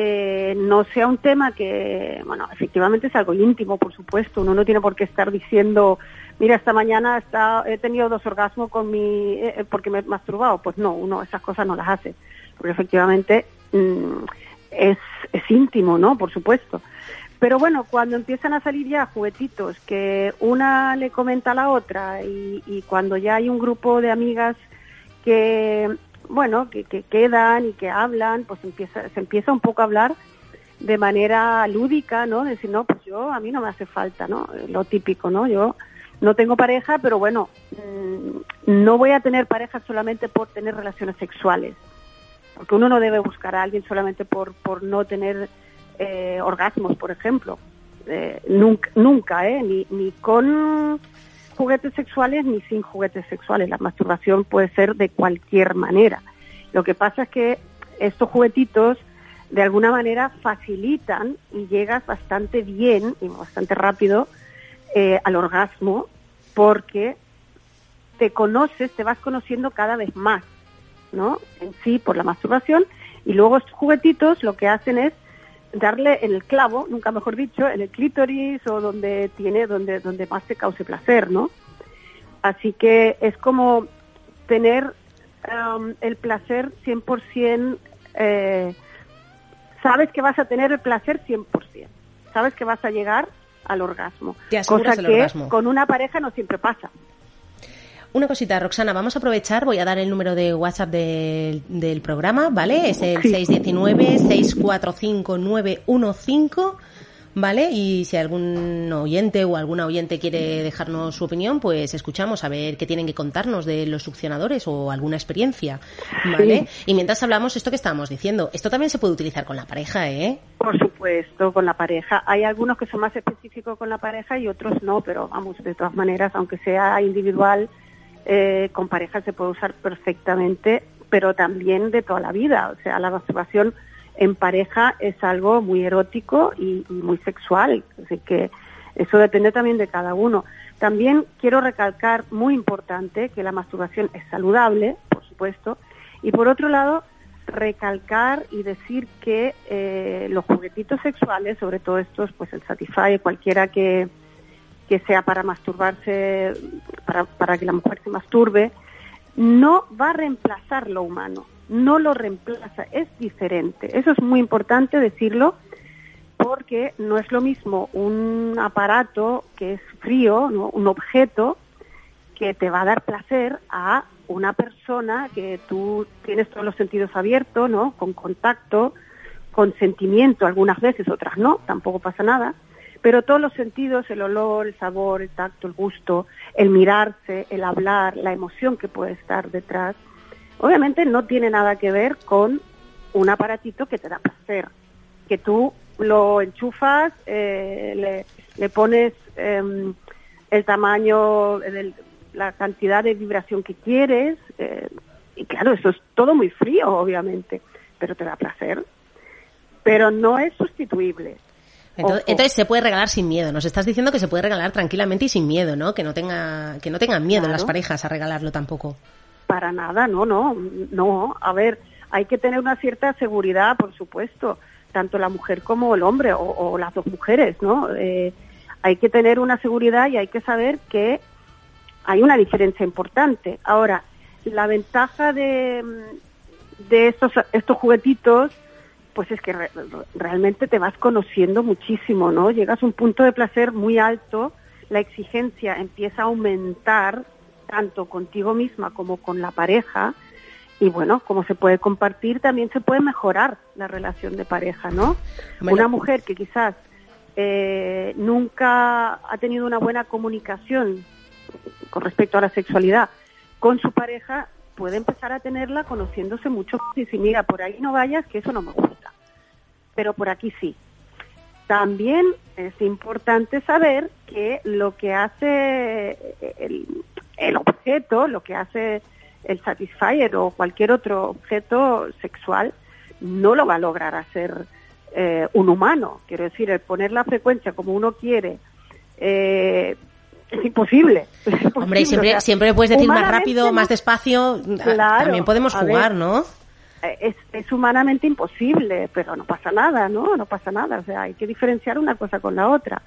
Speaker 6: eh, no sea un tema que, bueno, efectivamente es algo íntimo, por supuesto. Uno no tiene por qué estar diciendo, mira, esta mañana está, he tenido dos orgasmos con mi, eh, eh, porque me he masturbado. Pues no, uno esas cosas no las hace, porque efectivamente mm, es, es íntimo, ¿no? Por supuesto. Pero bueno, cuando empiezan a salir ya juguetitos que una le comenta a la otra y, y cuando ya hay un grupo de amigas que bueno, que, quedan y que hablan, pues empieza, se empieza un poco a hablar de manera lúdica, ¿no? Decir, no, pues yo, a mí no me hace falta, ¿no? Lo típico, ¿no? Yo no tengo pareja, pero bueno, mm, no voy a tener pareja solamente por tener relaciones sexuales. Porque uno no debe buscar a alguien solamente por, por no tener eh, orgasmos, por ejemplo. Eh, nunca, nunca, ¿eh? Ni, ni con juguetes sexuales ni sin juguetes sexuales. La masturbación puede ser de cualquier manera. Lo que pasa es que estos juguetitos de alguna manera facilitan y llegas bastante bien y bastante rápido eh, al orgasmo porque te conoces, te vas conociendo cada vez más, ¿no? En sí, por la masturbación. Y luego estos juguetitos lo que hacen es darle en el clavo, nunca mejor dicho, en el clítoris o donde tiene, donde, donde más te cause placer, ¿no? Así que es como tener um, el placer 100%, eh, sabes que vas a tener el placer 100%, sabes que vas a llegar al orgasmo, cosa que con una pareja no siempre pasa.
Speaker 1: Una cosita, Roxana, vamos a aprovechar, voy a dar el número de WhatsApp del, programa, ¿vale? Es el 619-645-915, ¿vale? Y si algún oyente o alguna oyente quiere dejarnos su opinión, pues escuchamos a ver qué tienen que contarnos de los succionadores o alguna experiencia, ¿vale? Y mientras hablamos esto que estábamos diciendo, esto también se puede utilizar con la pareja, ¿eh?
Speaker 6: Por supuesto, con la pareja. Hay algunos que son más específicos con la pareja y otros no, pero vamos, de todas maneras, aunque sea individual, eh, con pareja se puede usar perfectamente, pero también de toda la vida. O sea, la masturbación en pareja es algo muy erótico y, muy sexual. Así que eso depende también de cada uno. También quiero recalcar, muy importante, que la masturbación es saludable, por supuesto, y por otro lado, recalcar y decir que eh, los juguetitos sexuales, sobre todo estos, pues el Satisfy, cualquiera que, que sea para masturbarse, para, para que la mujer se masturbe, no va a reemplazar lo humano, no lo reemplaza, es diferente. Eso es muy importante decirlo porque no es lo mismo un aparato que es frío, un objeto que te va a dar placer a una persona que tú tienes todos los sentidos abiertos, ¿no? Con contacto, con sentimiento, algunas veces, otras no, tampoco pasa nada. Pero todos los sentidos, el olor, el sabor, el tacto, el gusto, el mirarse, el hablar, la emoción que puede estar detrás, obviamente no tiene nada que ver con un aparatito que te da placer, que tú lo enchufas, eh, le, le, pones eh, el tamaño la cantidad de vibración que quieres. Eh, y claro, eso es todo muy frío, obviamente, pero te da placer. Pero no es sustituible.
Speaker 1: Entonces, entonces, se puede regalar sin miedo. Nos estás diciendo que se puede regalar tranquilamente y sin miedo, ¿no? Que no tenga que no tengan miedo
Speaker 6: Claro.
Speaker 1: las parejas a regalarlo tampoco.
Speaker 6: Para nada, no, no, no. A ver, hay que tener una cierta seguridad, por supuesto, tanto la mujer como el hombre o, o las dos mujeres, ¿no? Eh, hay que tener una seguridad y hay que saber que hay una diferencia importante. Ahora, la ventaja de, de estos, estos juguetitos, pues es que re- realmente te vas conociendo muchísimo, ¿no? Llegas a un punto de placer muy alto, la exigencia empieza a aumentar tanto contigo misma como con la pareja y bueno, como se puede compartir, también se puede mejorar la relación de pareja, ¿no?
Speaker 1: Bueno.
Speaker 6: Una mujer que quizás eh, nunca ha tenido una buena comunicación con respecto a la sexualidad con su pareja puede empezar a tenerla conociéndose mucho y decir, mira, por ahí no vayas, que eso no me gusta, pero por aquí sí. También es importante saber que lo que hace el, el objeto, lo que hace el satisfier o cualquier otro objeto sexual, no lo va a lograr hacer eh, un humano. Quiero decir, el poner la frecuencia como uno quiere eh, es imposible. Es imposible,
Speaker 1: Hombre, y siempre,
Speaker 6: o sea,
Speaker 1: siempre puedes decir más rápido,
Speaker 6: no-
Speaker 1: más despacio.
Speaker 6: Claro,
Speaker 1: También podemos jugar,
Speaker 6: ver.
Speaker 1: ¿no?
Speaker 6: eh, es, es humanamente imposible, pero no pasa nada, ¿no? No pasa nada. O sea, hay que diferenciar una cosa con la otra.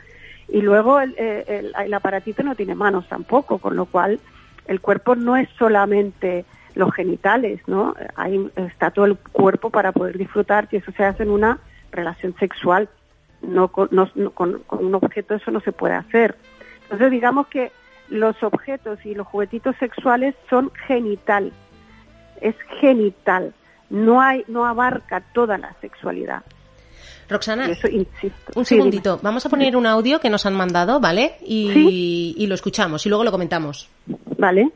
Speaker 6: Y luego el, eh, el, el aparatito no tiene manos tampoco, con lo cual el cuerpo no es solamente los genitales, ¿no? Ahí está todo el cuerpo para poder disfrutar y eso se hace en una relación sexual. No con, no- no- con- con un objeto eso no se puede hacer. Entonces digamos que los objetos y los juguetitos sexuales son genital, es genital, no hay, no abarca toda la sexualidad.
Speaker 1: Roxana,
Speaker 6: eso insisto.
Speaker 1: un
Speaker 6: Sí,
Speaker 1: segundito. Vamos a poner un audio que nos han mandado, ¿vale? Y,
Speaker 6: Sí.
Speaker 1: y lo escuchamos y luego lo comentamos.
Speaker 6: Vale.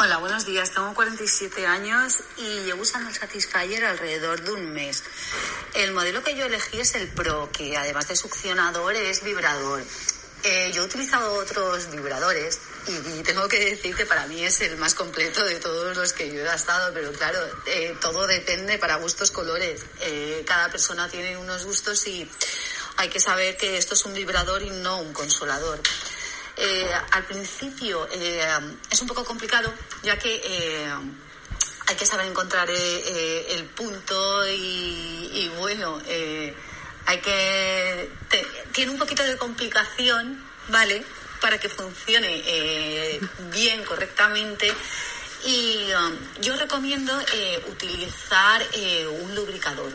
Speaker 2: Hola, buenos días. Tengo 47 años y llevo usando el Satisfyer alrededor de un mes. El modelo que yo elegí es el Pro, que además de succionador es vibrador. Eh, yo he utilizado otros vibradores y, y tengo que decir que para mí es el más completo de todos los que yo he gastado, pero claro, eh, todo depende para gustos colores. Eh, cada persona tiene unos gustos y hay que saber que esto es un vibrador y no un consolador. Eh, al principio eh, es un poco complicado, ya que eh, hay que saber encontrar eh, el punto y, y bueno, hay que te- tiene un poquito de complicación, ¿vale? Para que funcione bien, correctamente. Y um, yo recomiendo eh, utilizar eh, un lubricador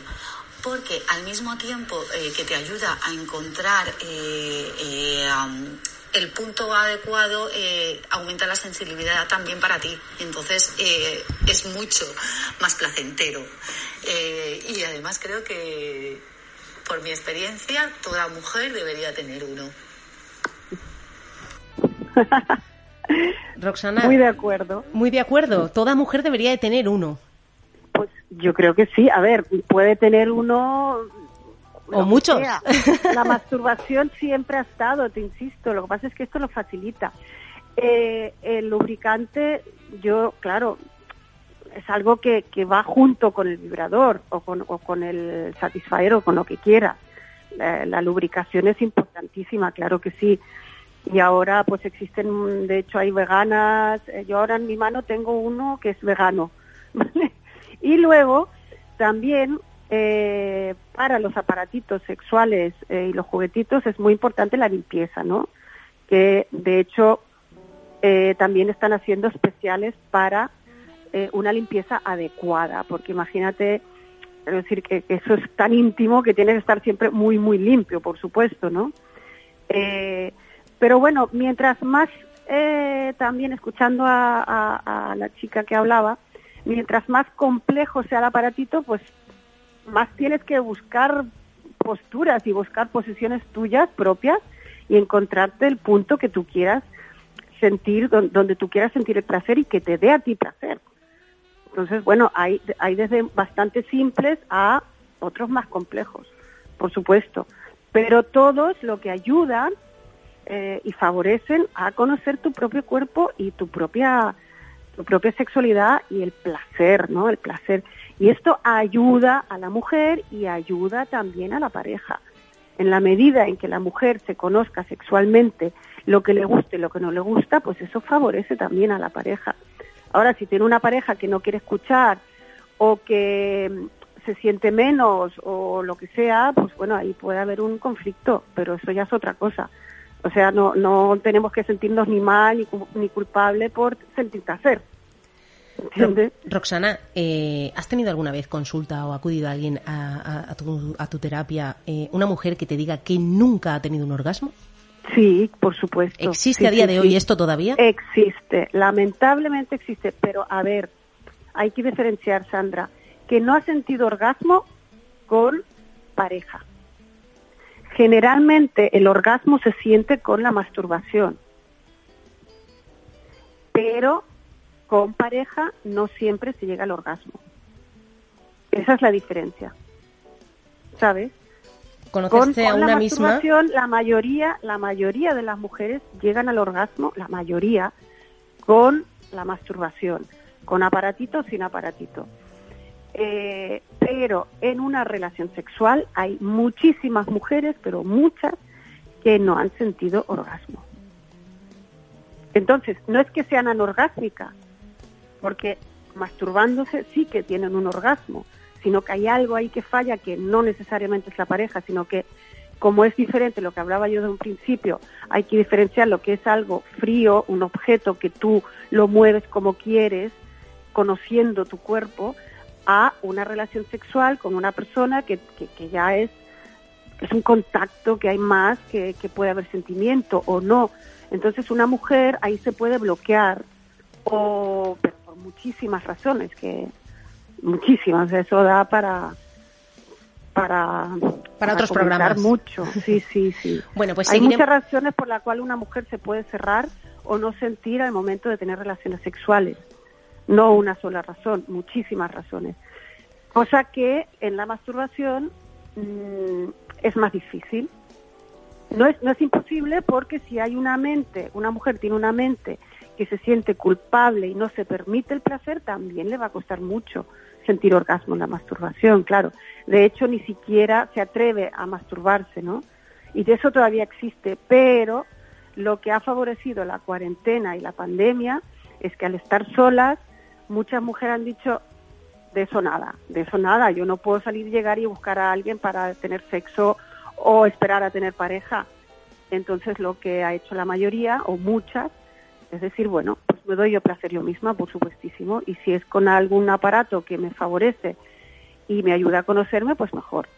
Speaker 2: porque al mismo tiempo que te ayuda a encontrar um, el punto adecuado, eh, aumenta la sensibilidad también para ti. Entonces eh, es mucho más placentero. Eh, y además creo que, por mi experiencia, toda mujer debería tener uno.
Speaker 1: Roxana,
Speaker 6: Muy de acuerdo.
Speaker 1: muy de acuerdo. Toda mujer debería de tener uno.
Speaker 6: Pues yo creo que sí. A ver, puede tener uno.
Speaker 1: O muchos.
Speaker 6: sea. La masturbación siempre ha estado, te insisto. Lo que pasa es que esto lo facilita. Eh, el lubricante, yo, claro, es algo que, que va junto con el vibrador o con, o con el satisfier o con lo que quiera. La, la lubricación es importantísima, claro que sí. Y ahora pues existen, de hecho hay veganas. Eh, Yo ahora en mi mano tengo uno que es vegano, ¿vale? Y luego también eh, para los aparatitos sexuales eh, y los juguetitos es muy importante la limpieza, ¿no? Que de hecho eh, también están haciendo especiales para una limpieza adecuada, porque imagínate, es decir, que, eso es tan íntimo que tiene que estar siempre muy, muy limpio, por supuesto, ¿no? Pero bueno, mientras más también escuchando a la chica que hablaba, mientras más complejo sea el aparatito, pues más tienes que buscar posturas y buscar posiciones tuyas propias y encontrarte el punto que tú quieras sentir, don- donde tú quieras sentir el placer y que te dé a ti placer. Entonces, bueno, hay, hay desde bastante simples a otros más complejos, por supuesto. Pero todos lo que ayudan eh, y favorecen a conocer tu propio cuerpo y tu propia tu propia sexualidad y el placer, ¿no? El placer. Y esto ayuda a la mujer y ayuda también a la pareja. En la medida en que la mujer se conozca sexualmente lo que le gusta y lo que no le gusta, pues eso favorece también a la pareja. Ahora, si tiene una pareja que no quiere escuchar o que mm, se siente menos o lo que sea, pues bueno, ahí puede haber un conflicto, pero eso ya es otra cosa. O sea, no, no tenemos que sentirnos ni mal ni, ni culpable por sentir placer. ¿Entiendes?
Speaker 1: Roxana, eh, ¿has tenido alguna vez consulta o acudido alguien a, a- a tu, a tu terapia, eh, una mujer que te diga que nunca ha tenido un orgasmo?
Speaker 6: Sí, por supuesto.
Speaker 1: ¿Existe
Speaker 6: Sí,
Speaker 1: a día
Speaker 6: sí,
Speaker 1: de hoy
Speaker 6: sí.
Speaker 1: esto todavía?
Speaker 6: Existe, lamentablemente existe, pero a ver, hay que diferenciar, Sandra, que no ha sentido orgasmo con pareja. Generalmente el orgasmo se siente con la masturbación, pero con pareja no siempre se llega al orgasmo. Esa es la diferencia, ¿sabes?
Speaker 1: ¿Conociste a
Speaker 6: la
Speaker 1: una misma?
Speaker 6: masturbación, la mayoría, la mayoría de las mujeres llegan al orgasmo, la mayoría, con la masturbación, con aparatito o sin aparatito. Eh, pero en una relación sexual hay muchísimas mujeres, pero muchas, que no han sentido orgasmo. Entonces, no es que sean anorgásmicas, porque masturbándose sí que tienen un orgasmo, sino que hay algo ahí que falla que no necesariamente es la pareja, sino que como es diferente lo que hablaba yo de un principio, hay que diferenciar lo que es algo frío, un objeto que tú lo mueves como quieres, conociendo tu cuerpo, a una relación sexual con una persona que, que, que ya es, es un contacto, que hay más, que, que puede haber sentimiento o no. Entonces una mujer ahí se puede bloquear o pero por muchísimas razones que muchísimas eso da para para
Speaker 1: Para otros
Speaker 6: comentar
Speaker 1: programas.
Speaker 6: mucho sí sí sí
Speaker 1: Bueno, pues
Speaker 6: hay muchas razones por las cuales una mujer se puede cerrar o no sentir al momento de tener relaciones sexuales no una sola razón muchísimas razones cosa que en la masturbación mm, es más difícil no es, no es imposible porque si hay una mente, una mujer tiene una mente que se siente culpable y no se permite el placer, también le va a costar mucho sentir orgasmo en la masturbación, claro. De hecho, ni siquiera se atreve a masturbarse, ¿no? Y de eso todavía existe, pero lo que ha favorecido la cuarentena y la pandemia es que al estar solas, muchas mujeres han dicho, de eso nada, de eso nada, yo no puedo salir, llegar y buscar a alguien para tener sexo o esperar a tener pareja. Entonces lo que ha hecho la mayoría o muchas es decir, bueno, pues me doy yo placer yo misma, por supuestísimo, y si es con algún aparato que me favorece y me ayuda a conocerme, pues mejor.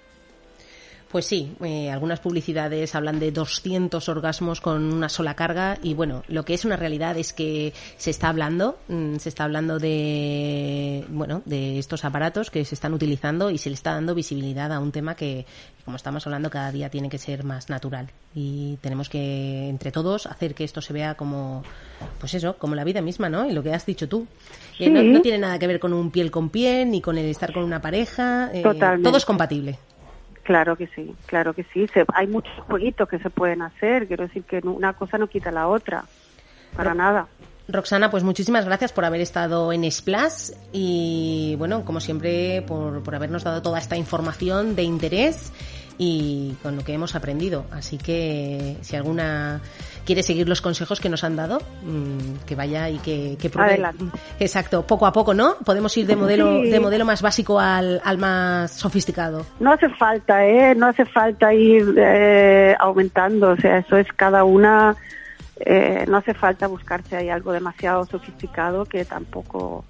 Speaker 1: Pues sí, eh, algunas publicidades hablan de 200 orgasmos con una sola carga y bueno, lo que es una realidad es que se está hablando, mm, se está hablando de, bueno, de estos aparatos que se están utilizando y se le está dando visibilidad a un tema que, como estamos hablando, cada día tiene que ser más natural y tenemos que, entre todos, hacer que esto se vea como, pues eso, como la vida misma, ¿no? Y lo que has dicho tú. No, tiene nada que ver con un piel con piel ni con el estar con una pareja, eh,
Speaker 6: Totalmente.
Speaker 1: todo es compatible.
Speaker 6: Claro que sí, claro que sí. Se- hay muchos jueguitos que se pueden hacer, quiero decir que una cosa no quita la otra, para nada.
Speaker 1: Roxana, pues muchísimas gracias por haber estado en Splash y bueno, como siempre, por, por habernos dado toda esta información de interés. y con lo que hemos aprendido. Así que si alguna quiere seguir los consejos que nos han dado, mm, que vaya y que, que pruebe.
Speaker 6: Adelante.
Speaker 1: Exacto, poco a poco, ¿no? Podemos ir de modelo,
Speaker 6: Sí.
Speaker 1: de modelo más básico al, al más sofisticado.
Speaker 6: No hace falta, ¿eh? No hace falta ir eh, aumentando, o sea, eso es cada una, eh, no hace falta buscarse ahí algo demasiado sofisticado que tampoco,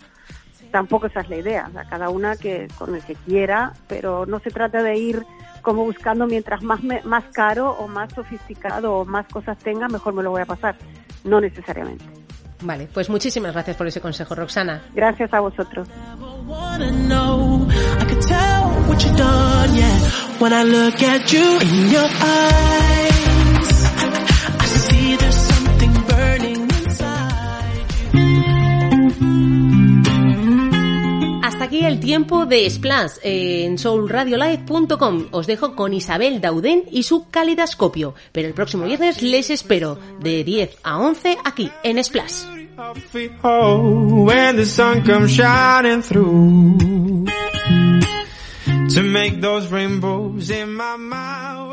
Speaker 6: tampoco esa es la idea, o sea, cada una que con el que quiera, pero no se trata de ir como buscando mientras más me- más caro o más sofisticado o más cosas tenga, mejor me lo voy a pasar. No necesariamente.
Speaker 1: Vale, pues muchísimas gracias por ese consejo, Roxana.
Speaker 6: Gracias a vosotros.
Speaker 3: you see there's something burning inside.
Speaker 1: Hasta aquí el tiempo de Splash eh, en soulradiolive.com. Os dejo con Isabel Daudén y su calidascopio. Pero el próximo viernes les espero de 10 a 11 aquí en Splash.
Speaker 7: To make those rainbows in my mouth.